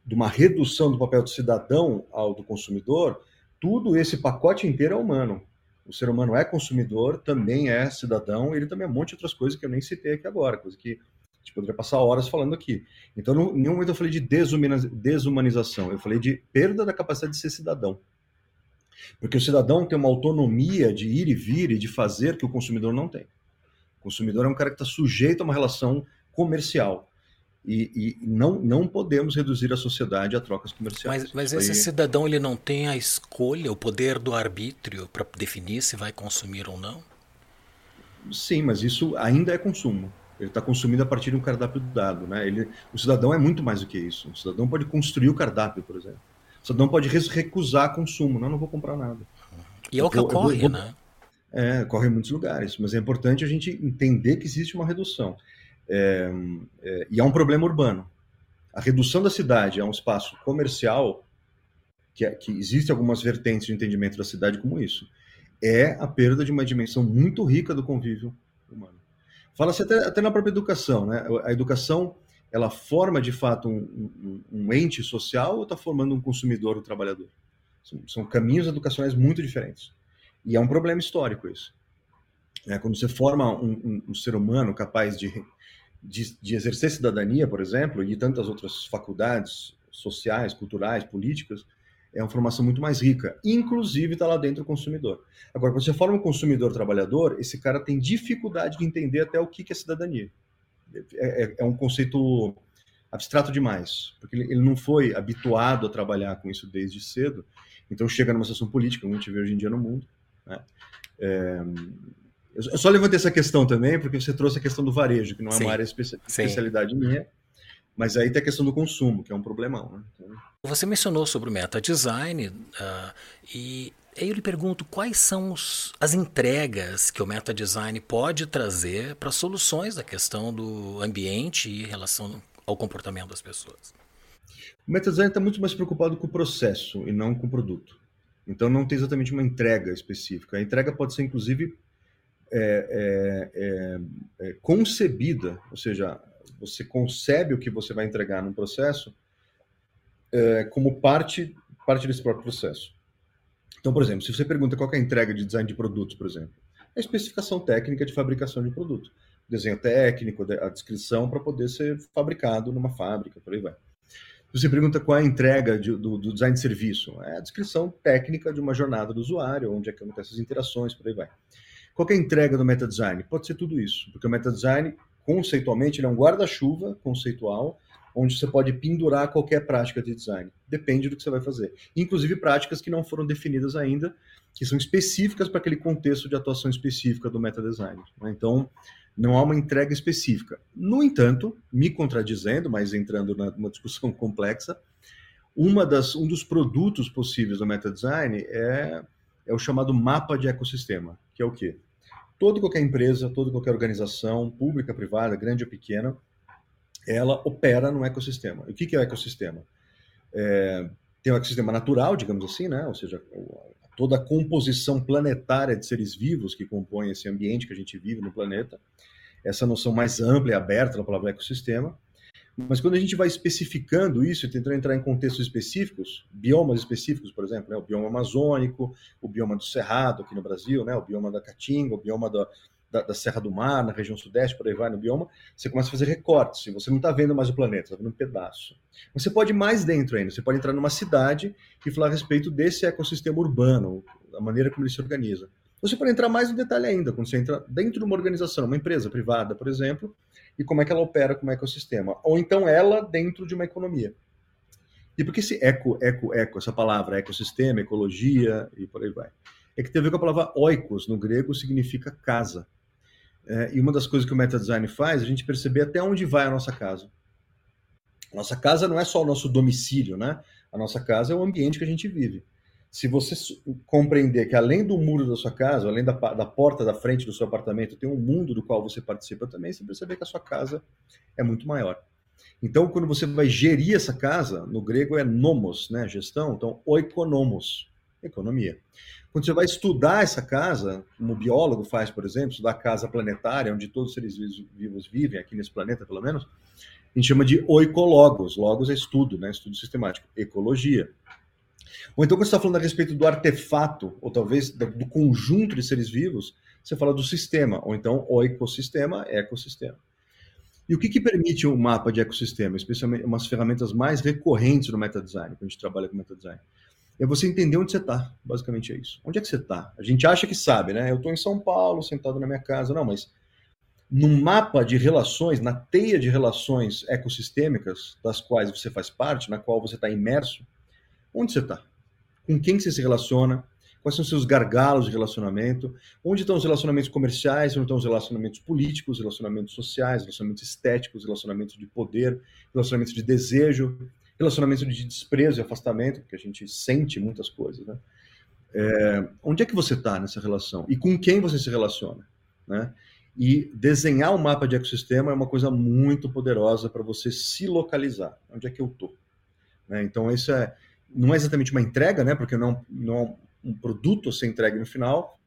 de uma redução do papel do cidadão ao do consumidor, tudo esse pacote inteiro é humano. O ser humano é consumidor, também é cidadão, ele também é um monte de outras coisas que eu nem citei aqui agora, coisa que a gente poderia passar horas falando aqui. Então, em nenhum momento eu falei de desumanização, eu falei de perda da capacidade de ser cidadão. Porque o cidadão tem uma autonomia de ir e vir e de fazer que o consumidor não tem. Consumidor é um cara que está sujeito a uma relação comercial. E, e, não, não podemos reduzir a sociedade a trocas comerciais. Mas, mas esse aí... cidadão ele não tem a escolha, o poder do arbítrio para definir se vai consumir ou não? Sim, mas isso ainda é consumo. Ele está consumindo a partir de um cardápio dado. Né? Ele, o cidadão é muito mais do que isso. O cidadão pode construir o cardápio, por exemplo. O cidadão pode recusar consumo. Não, não vou comprar nada. E é o que ocorre, vou, né? É, ocorre em muitos lugares. Mas é importante a gente entender que existe uma redução. É, é, e é um problema urbano. A redução da cidade a um espaço comercial, que, é, que existe algumas vertentes de entendimento da cidade como isso, é a perda de uma dimensão muito rica do convívio humano. Fala-se até, até, na própria educação, né? A educação, ela forma de fato um, um, um ente social ou está formando um consumidor, um trabalhador? São, são, caminhos educacionais muito diferentes. E é um problema histórico isso. É, quando você forma um, um ser humano capaz de de, de exercer cidadania, por exemplo, e tantas outras faculdades sociais, culturais, políticas, é uma formação muito mais rica. Inclusive está lá dentro o consumidor. Agora, quando você forma um consumidor trabalhador, esse cara tem dificuldade de entender até o que é cidadania. É, é, é um conceito abstrato demais, porque ele, ele, não foi habituado a trabalhar com isso desde cedo. Então chega numa situação política, como a gente vê hoje em dia no mundo. Né? É, eu só levantei essa questão também porque você trouxe a questão do varejo, que não é Sim. uma área espe especialidade minha, mas aí tem a questão do consumo, que é um problemão. Né? Então... Você mencionou sobre o meta design uh, e aí eu lhe pergunto quais são os, as entregas que o meta design pode trazer para soluções da questão do ambiente e relação ao comportamento das pessoas. O meta design está muito mais preocupado com o processo e não com o produto. Então não tem exatamente uma entrega específica. A entrega pode ser inclusive é, é, é, é, concebida, ou seja, você concebe o que você vai entregar num processo é, como parte, parte desse próprio processo. Então, por exemplo, se você pergunta qual é a entrega de design de produtos, por exemplo, é a especificação técnica de fabricação de produto. Desenho técnico, a descrição para poder ser fabricado numa fábrica, por aí vai. Você pergunta qual é a entrega de, do, do, design de serviço, é a descrição técnica de uma jornada do usuário, onde é que acontecem as interações, por aí vai. Qual é a entrega do meta design? Pode ser tudo isso, porque o meta design, conceitualmente, ele é um guarda-chuva conceitual, onde você pode pendurar qualquer prática de design. Depende do que você vai fazer. Inclusive práticas que não foram definidas ainda, que são específicas para aquele contexto de atuação específica do meta design. Né? Então, não há uma entrega específica. No entanto, me contradizendo, mas entrando numa discussão complexa, uma das, um dos produtos possíveis do meta design é, é o chamado mapa de ecossistema, que é o quê? toda qualquer empresa, toda qualquer organização, pública, privada, grande ou pequena, ela opera no ecossistema. E o que é o ecossistema? É, tem o um ecossistema natural, digamos assim, né? ou seja, toda a composição planetária de seres vivos que compõem esse ambiente que a gente vive no planeta. Essa noção mais ampla e aberta da palavra ecossistema. Mas quando a gente vai especificando isso e tentando entrar em contextos específicos, biomas específicos, por exemplo, né, o bioma amazônico, o bioma do Cerrado aqui no Brasil, né, o bioma da Caatinga, o bioma da, da, da, Serra do Mar, na região sudeste, por aí vai no bioma, você começa a fazer recortes, e você não está vendo mais o planeta, está vendo um pedaço. Você pode ir mais dentro ainda, você pode entrar numa cidade e falar a respeito desse ecossistema urbano, a maneira como ele se organiza. Você pode entrar mais no detalhe ainda, quando você entra dentro de uma organização, uma empresa privada, por exemplo, e como é que ela opera como ecossistema. Ou então ela dentro de uma economia. E por que esse eco, eco, eco, essa palavra, ecossistema, ecologia e por aí vai? É que tem a ver com a palavra oikos, no grego, significa casa. É, e uma das coisas que o metadesign faz é a gente perceber até onde vai a nossa casa. Nossa casa não é só o nosso domicílio, né? A nossa casa é o ambiente que a gente vive se você compreender que além do muro da sua casa, além da, da porta da frente do seu apartamento, tem um mundo do qual você participa também, você percebe que a sua casa é muito maior. Então, quando você vai gerir essa casa, no grego é nomos, né, gestão, então oikonomos. Economia. Quando você vai estudar essa casa, como o biólogo faz, por exemplo, estudar a casa planetária, onde todos os seres vivos vivem, aqui nesse planeta pelo menos, a gente chama de oicologos. Logos é estudo, né? estudo sistemático. Ecologia. Ou então, quando você está falando a respeito do artefato, ou talvez do conjunto de seres vivos, você fala do sistema, ou então o ecossistema, ecossistema. E o que, que permite um mapa de ecossistema, especialmente umas ferramentas mais recorrentes no meta-design, quando a gente trabalha com meta-design? É você entender onde você está, basicamente é isso. Onde é que você está? A gente acha que sabe, né? Eu estou em São Paulo, sentado na minha casa. Não, mas num mapa de relações, na teia de relações ecossistêmicas, das quais você faz parte, na qual você está imerso, onde você está? Com quem você se relaciona? Quais são os seus gargalos de relacionamento? Onde estão os relacionamentos comerciais? Onde estão os relacionamentos políticos, relacionamentos sociais, relacionamentos estéticos, relacionamentos de poder, relacionamentos de desejo, relacionamentos de desprezo e afastamento, porque a gente sente muitas coisas, né? É, onde é que você está nessa relação? E com quem você se relaciona? Né? E desenhar um mapa de ecossistema é uma coisa muito poderosa para você se localizar. Onde é que eu estou? Né? Então, isso é, não é exatamente uma entrega, né? porque não, não um produto ser entregue no final,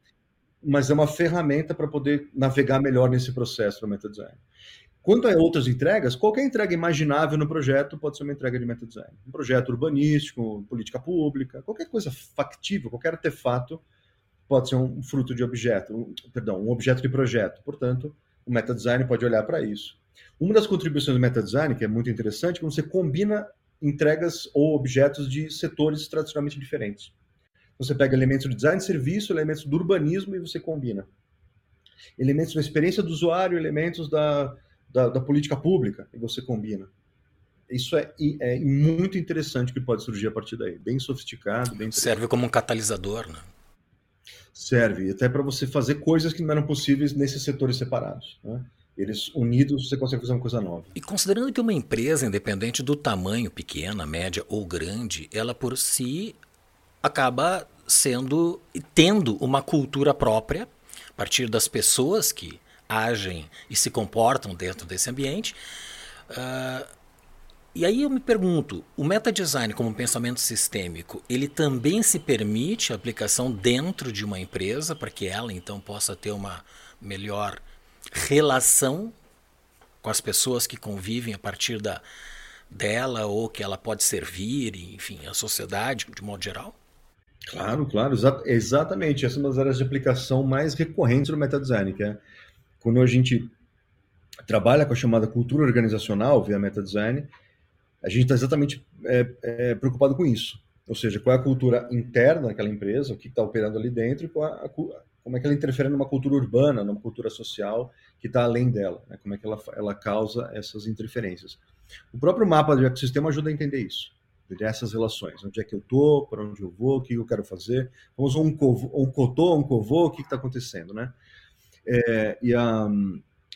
mas é uma ferramenta para poder navegar melhor nesse processo do meta design. Quanto a outras entregas, qualquer entrega imaginável no projeto pode ser uma entrega de meta design. Um projeto urbanístico, política pública, qualquer coisa factível, qualquer artefato pode ser um fruto de objeto, perdão, um objeto de projeto. Portanto, o meta design pode olhar para isso. Uma das contribuições do meta design, que é muito interessante, é quando você combina entregas ou objetos de setores tradicionalmente diferentes. Você pega elementos do design de serviço, elementos do urbanismo e você combina. Elementos da experiência do usuário, elementos da, da, da política pública e você combina. Isso é, é, muito interessante que pode surgir a partir daí. Bem sofisticado, bem Serve como um catalisador, né? Serve, até para você fazer coisas que não eram possíveis nesses setores separados. Né? Eles unidos, você consegue fazer uma coisa nova. E considerando que uma empresa, independente do tamanho, pequena, média ou grande, ela por si acaba sendo tendo uma cultura própria a partir das pessoas que agem e se comportam dentro desse ambiente. Uh, e aí eu me pergunto, o meta-design como pensamento sistêmico, ele também se permite a aplicação dentro de uma empresa para que ela então possa ter uma melhor relação com as pessoas que convivem a partir da dela ou que ela pode servir, enfim, a sociedade de modo geral? Claro, claro, exa exatamente. Essa é uma das áreas de aplicação mais recorrentes no metadesign, que é quando a gente trabalha com a chamada cultura organizacional via metadesign, a gente está exatamente é, é, preocupado com isso. Ou seja, qual é a cultura interna daquela empresa, o que está operando ali dentro, e qual a, como é que ela interfere numa cultura urbana, numa cultura social que está além dela, né? como é que ela, ela causa essas interferências. O próprio mapa do ecossistema ajuda a entender isso essas relações. Onde é que eu estou, para onde eu vou, o que eu quero fazer. Vamos um, um cotô, um covô, o que está acontecendo, né? É, e a,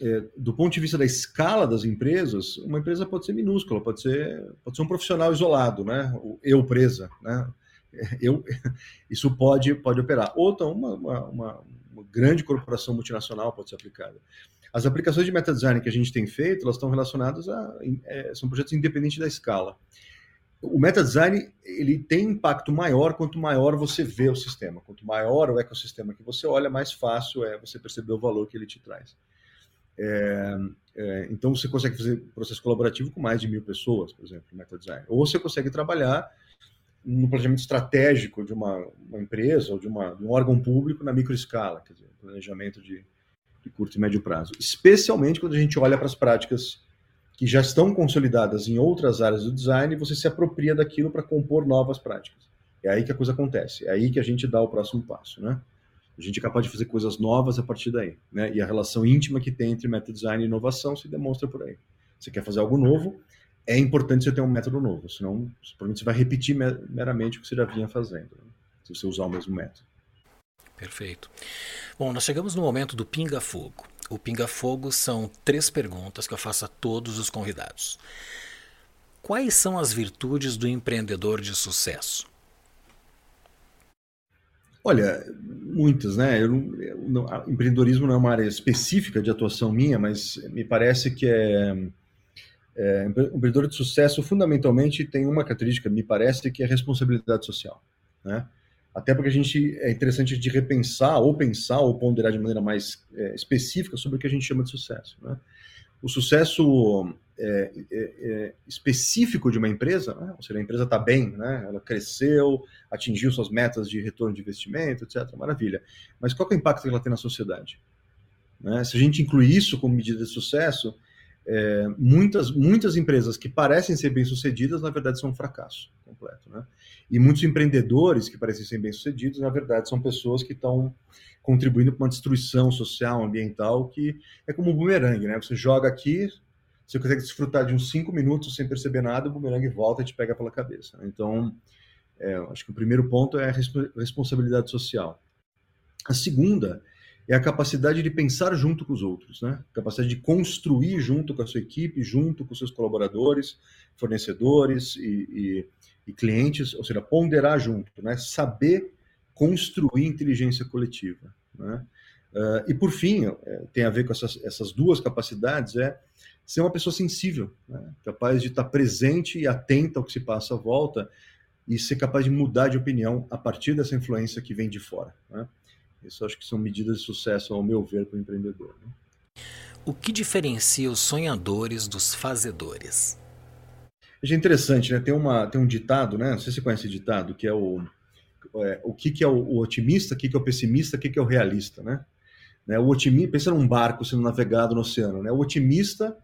é, do ponto de vista da escala das empresas, uma empresa pode ser minúscula, pode ser, pode ser um profissional isolado, né? Eu presa, né? Eu, isso pode, pode operar. Ou então uma, uma, uma, uma grande corporação multinacional pode ser aplicada. As aplicações de meta design que a gente tem feito, elas estão relacionadas a é, são projetos independentes da escala o meta-design ele tem impacto maior quanto maior você vê o sistema. Quanto maior o ecossistema que você olha, mais fácil é você perceber o valor que ele te traz. É, é, então você consegue fazer processo colaborativo com mais de mil pessoas, por exemplo, no meta-design. Ou você consegue trabalhar no planejamento estratégico de uma, uma empresa ou de, uma, de, um órgão público na microescala, quer dizer, planejamento de, de curto e médio prazo. Especialmente quando a gente olha para as práticas que já estão consolidadas em outras áreas do design você se apropria daquilo para compor novas práticas. É aí que a coisa acontece, é aí que a gente dá o próximo passo, né? A gente é capaz de fazer coisas novas a partir daí, né? E a relação íntima que tem entre método design e inovação se demonstra por aí. Você quer fazer algo novo, é importante você ter um método novo, senão provavelmente você vai repetir meramente o que você já vinha fazendo, né? se você usar o mesmo método. Perfeito. Bom, nós chegamos no momento do pinga-fogo. O pinga-fogo são três perguntas que eu faço a todos os convidados. Quais são as virtudes do empreendedor de sucesso? Olha, muitas, né? Eu eu não, empreendedorismo não é uma área específica de atuação minha, mas me parece que é, é, empreendedor de sucesso fundamentalmente tem uma característica, me parece, que é responsabilidade social, né? Até porque a gente é interessante de repensar ou pensar ou ponderar de maneira mais é, específica sobre o que a gente chama de sucesso. Né? O sucesso é, é, é específico de uma empresa, né? ou seja, a empresa está bem, né? ela cresceu, atingiu suas metas de retorno de investimento, etc. Maravilha. Mas qual é o impacto que ela tem na sociedade? Né? Se a gente incluir isso como medida de sucesso, é, muitas, muitas empresas que parecem ser bem-sucedidas, na verdade, são um fracasso completo. Né? E muitos empreendedores que parecem ser bem-sucedidos, na verdade, são pessoas que estão contribuindo para uma destruição social, ambiental, que é como um bumerangue. Né? Você joga aqui, você consegue desfrutar de uns cinco minutos sem perceber nada, o bumerangue volta e te pega pela cabeça. Né? Então, é, acho que o primeiro ponto é a responsabilidade social. A segunda é a capacidade de pensar junto com os outros, né? Capacidade de construir junto com a sua equipe, junto com seus colaboradores, fornecedores e, e, e clientes, ou seja, ponderar junto, né? Saber construir inteligência coletiva, né? Uh, e por fim, é, tem a ver com essas, essas duas capacidades, é ser uma pessoa sensível, né? capaz de estar presente e atenta ao que se passa à volta e ser capaz de mudar de opinião a partir dessa influência que vem de fora. Né? Isso acho que são medidas de sucesso, ao meu ver, para o empreendedor. Né? O que diferencia os sonhadores dos fazedores? É interessante, né? Tem, uma, tem um ditado, né? Não sei se você conhece esse ditado, que é o, é, o que, que é o, o, otimista, o que, que é o pessimista, o que, que é o realista, né? né? O otimista, pensa num barco sendo navegado no oceano, né? O otimista,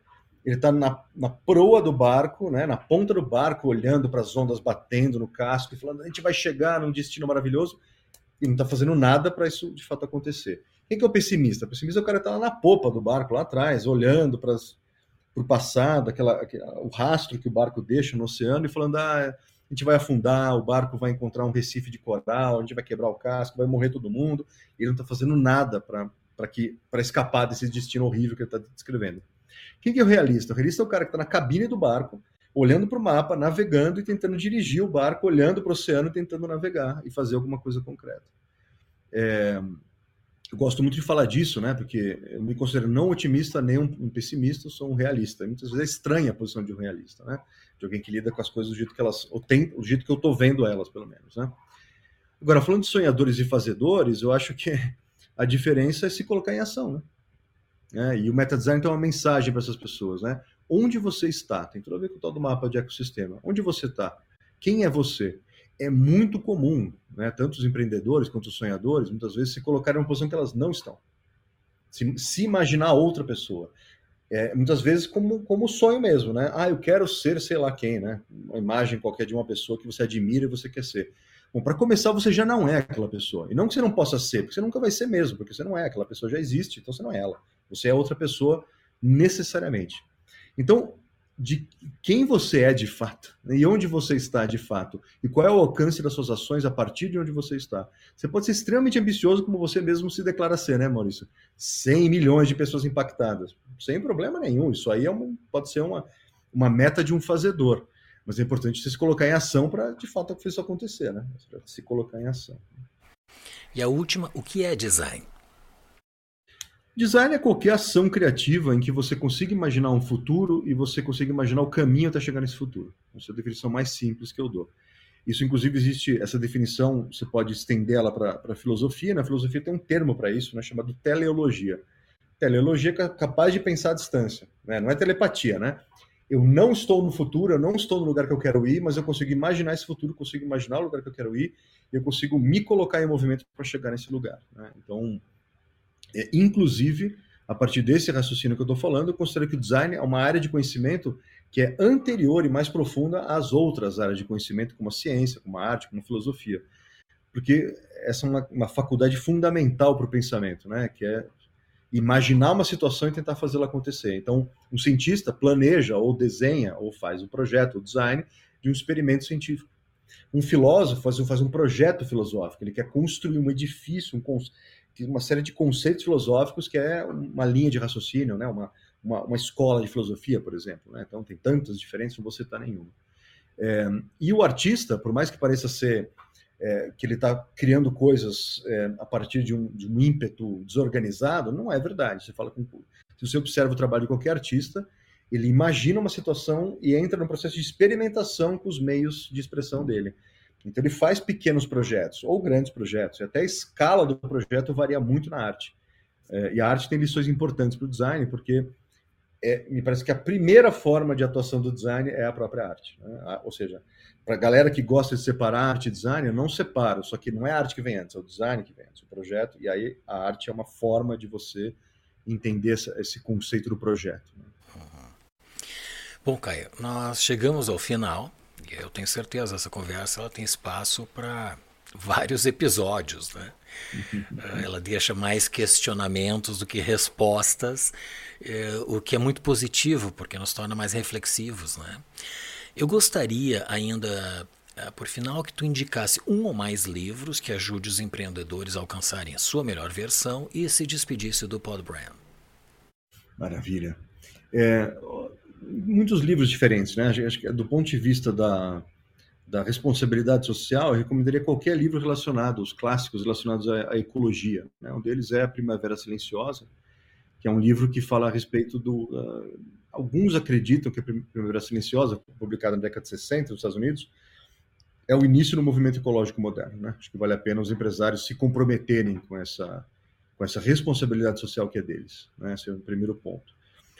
ele está na, na proa do barco, né? Na ponta do barco, olhando para as ondas batendo no casco e falando: a gente vai chegar num destino maravilhoso e não está fazendo nada para isso de fato acontecer. Quem que é o pessimista? O pessimista é o cara que está lá na popa do barco, lá atrás, olhando para o passado, aquela, o rastro que o barco deixa no oceano e falando: ah, a gente vai afundar, o barco vai encontrar um recife de coral, a gente vai quebrar o casco, vai morrer todo mundo. E ele não está fazendo nada para escapar desse destino horrível que ele está descrevendo. Quem que é o realista? O realista é o cara que está na cabine do barco, olhando para o mapa, navegando e tentando dirigir o barco, olhando para o oceano, tentando navegar e fazer alguma coisa concreta. É, eu gosto muito de falar disso, né? Porque eu me considero não otimista nem um, pessimista, eu sou um realista. Muitas vezes é estranha a posição de um realista, né? De alguém que lida com as coisas do jeito que elas, ou tem, do jeito que eu estou vendo elas, pelo menos, né? Agora, falando de sonhadores e fazedores, eu acho que a diferença é se colocar em ação, né? É, e o meta-design tem uma mensagem para essas pessoas, né? Onde você está? Tem tudo a ver com o tal do mapa de ecossistema. Onde você está? Quem é você? É muito comum, né? Tanto os empreendedores quanto os sonhadores, muitas vezes, se colocarem em uma posição que elas não estão. Se, se imaginar outra pessoa. É, muitas vezes como, como sonho mesmo, né? Ah, eu quero ser sei lá quem, né? Uma imagem qualquer de uma pessoa que você admira e você quer ser. Bom, para começar, você já não é aquela pessoa. E não que você não possa ser, porque você nunca vai ser mesmo, porque você não é. Aquela pessoa já existe, então você não é ela. Você é outra pessoa necessariamente. Então, de quem você é de fato né, e onde você está de fato e qual é o alcance das suas ações a partir de onde você está. Você pode ser extremamente ambicioso como você mesmo se declara ser, né, Maurício? 100 milhões de pessoas impactadas, sem problema nenhum. Isso aí é pode ser uma, uma meta de um fazedor, mas é importante você se colocar em ação para de fato isso acontecer, né? Se colocar em ação. E a última, o que é design? Design é qualquer ação criativa em que você consiga imaginar um futuro e você consiga imaginar o caminho até chegar nesse futuro. Essa é a definição mais simples que eu dou. Isso, inclusive, existe essa definição, você pode estender ela para a filosofia. Na filosofia tem um termo para isso, né, chamado teleologia. Teleologia é capaz de pensar à distância, né? não é telepatia, né? Eu não estou no futuro, eu não estou no lugar que eu quero ir, mas eu consigo imaginar esse futuro, consigo imaginar o lugar que eu quero ir, e eu consigo me colocar em movimento para chegar nesse lugar. Né? Então, é, inclusive, a partir desse raciocínio que eu estou falando, eu considero que o design é uma área de conhecimento que é anterior e mais profunda às outras áreas de conhecimento, como a ciência, como a arte, como a filosofia. Porque essa é uma, uma faculdade fundamental para o pensamento, né? que é imaginar uma situação e tentar fazê-la acontecer. Então, um cientista planeja, ou desenha, ou faz um projeto, o um design de um experimento científico. Um filósofo faz, faz um projeto filosófico, ele quer construir um edifício, um, uma série de conceitos filosóficos que é uma linha de raciocínio, né? uma, uma, uma escola de filosofia, por exemplo. Né? Então, tem tantas diferenças, não vou citar nenhuma. É, e o artista, por mais que pareça ser é, que ele está criando coisas é, a partir de um, de um, ímpeto desorganizado, não é verdade. Você fala com, se você observa o trabalho de qualquer artista, ele imagina uma situação e entra no processo de experimentação com os meios de expressão dele. Então ele faz pequenos projetos ou grandes projetos, e até a escala do projeto varia muito na arte. É, e a arte tem lições importantes para o design, porque é, me parece que a primeira forma de atuação do design é a própria arte. Né? Ou seja, para a galera que gosta de separar arte e design, eu não separo, só que não é a arte que vem antes, é o design que vem antes, o projeto, e aí a arte é uma forma de você entender esse conceito do projeto. Né? Uhum. Bom, Caio, nós chegamos ao final, eu tenho certeza, essa conversa ela tem espaço para vários episódios, né? Uhum. Ela deixa mais questionamentos do que respostas, é, o que é muito positivo, porque nos torna mais reflexivos, né? Eu gostaria ainda, eh, por final, que tu indicasse um ou mais livros que ajude os empreendedores a alcançarem a sua melhor versão e se despedisse do Podbrand. Maravilha. É, muitos livros diferentes, né? Acho que do ponto de vista da, da responsabilidade social, eu recomendaria qualquer livro relacionado, os clássicos relacionados à, à ecologia. Né? Um deles é A Primavera Silenciosa, que é um livro que fala a respeito do. Uh, alguns acreditam que a Primavera Silenciosa, publicada na década de 60 nos Estados Unidos, é o início do movimento ecológico moderno. Né? Acho que vale a pena os empresários se comprometerem com essa, com essa responsabilidade social que é deles. Né? Esse é o primeiro ponto.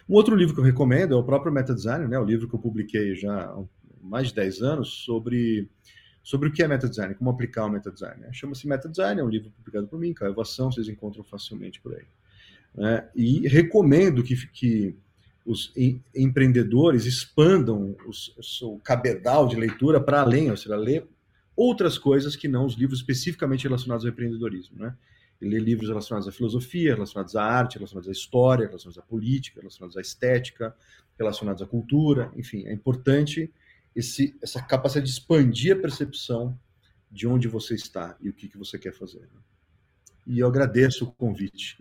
Um outro livro que eu recomendo é o próprio Meta Design, né? o livro que eu publiquei já há mais de 10 anos sobre, sobre o que é Meta Design, como aplicar o Meta Design. Né? Chama-se Meta Design, é um livro publicado por mim, Caio Vação, vocês encontram facilmente por aí. Né? E recomendo que, que os em, empreendedores expandam os, o cabedal de leitura para além, ou seja, ler outras coisas que não os livros especificamente relacionados ao empreendedorismo. Né? Ler livros relacionados à filosofia, relacionados à arte, relacionados à história, relacionados à política, relacionados à estética, relacionados à cultura. Enfim, é importante esse, essa capacidade de expandir a percepção de onde você está e o que, que você quer fazer. Né? E eu agradeço o convite.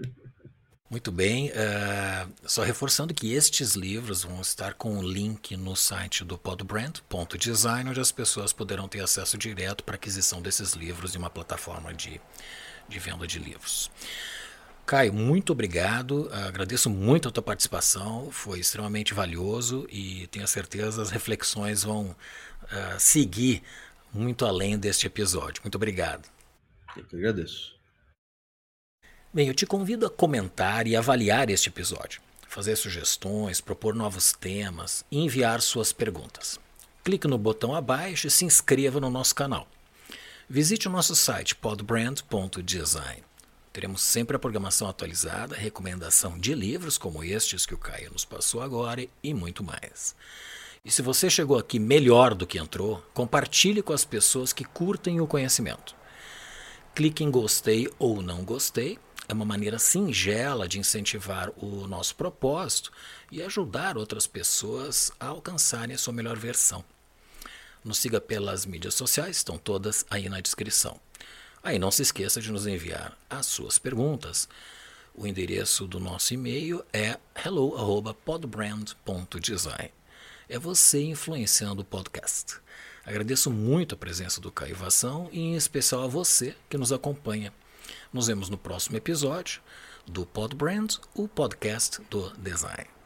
Muito bem. Uh, só reforçando que estes livros vão estar com o link no site do podbrand.design, onde as pessoas poderão ter acesso direto para aquisição desses livros em uma plataforma de, de venda de livros. Caio, muito obrigado. agradeço muito a tua participação. Foi extremamente valioso e tenho certeza as reflexões vão uh, seguir muito além deste episódio. Muito obrigado. Eu que agradeço. Bem, eu te convido a comentar e avaliar este episódio, fazer sugestões, propor novos temas e enviar suas perguntas. Clique no botão abaixo e se inscreva no nosso canal. Visite o nosso site podbrand.design. Teremos sempre a programação atualizada, recomendação de livros como estes que o Caio nos passou agora e muito mais. E se você chegou aqui melhor do que entrou, compartilhe com as pessoas que curtem o conhecimento. Clique em gostei ou não gostei é uma maneira singela de incentivar o nosso propósito e ajudar outras pessoas a alcançarem a sua melhor versão. Nos siga pelas mídias sociais, estão todas aí na descrição. Aí não se esqueça de nos enviar as suas perguntas. O endereço do nosso e-mail é hello@podbrand.design. É você influenciando o podcast. Agradeço muito a presença do Caivação e em especial a você que nos acompanha nos vemos no próximo episódio do Podbrand, o podcast do design.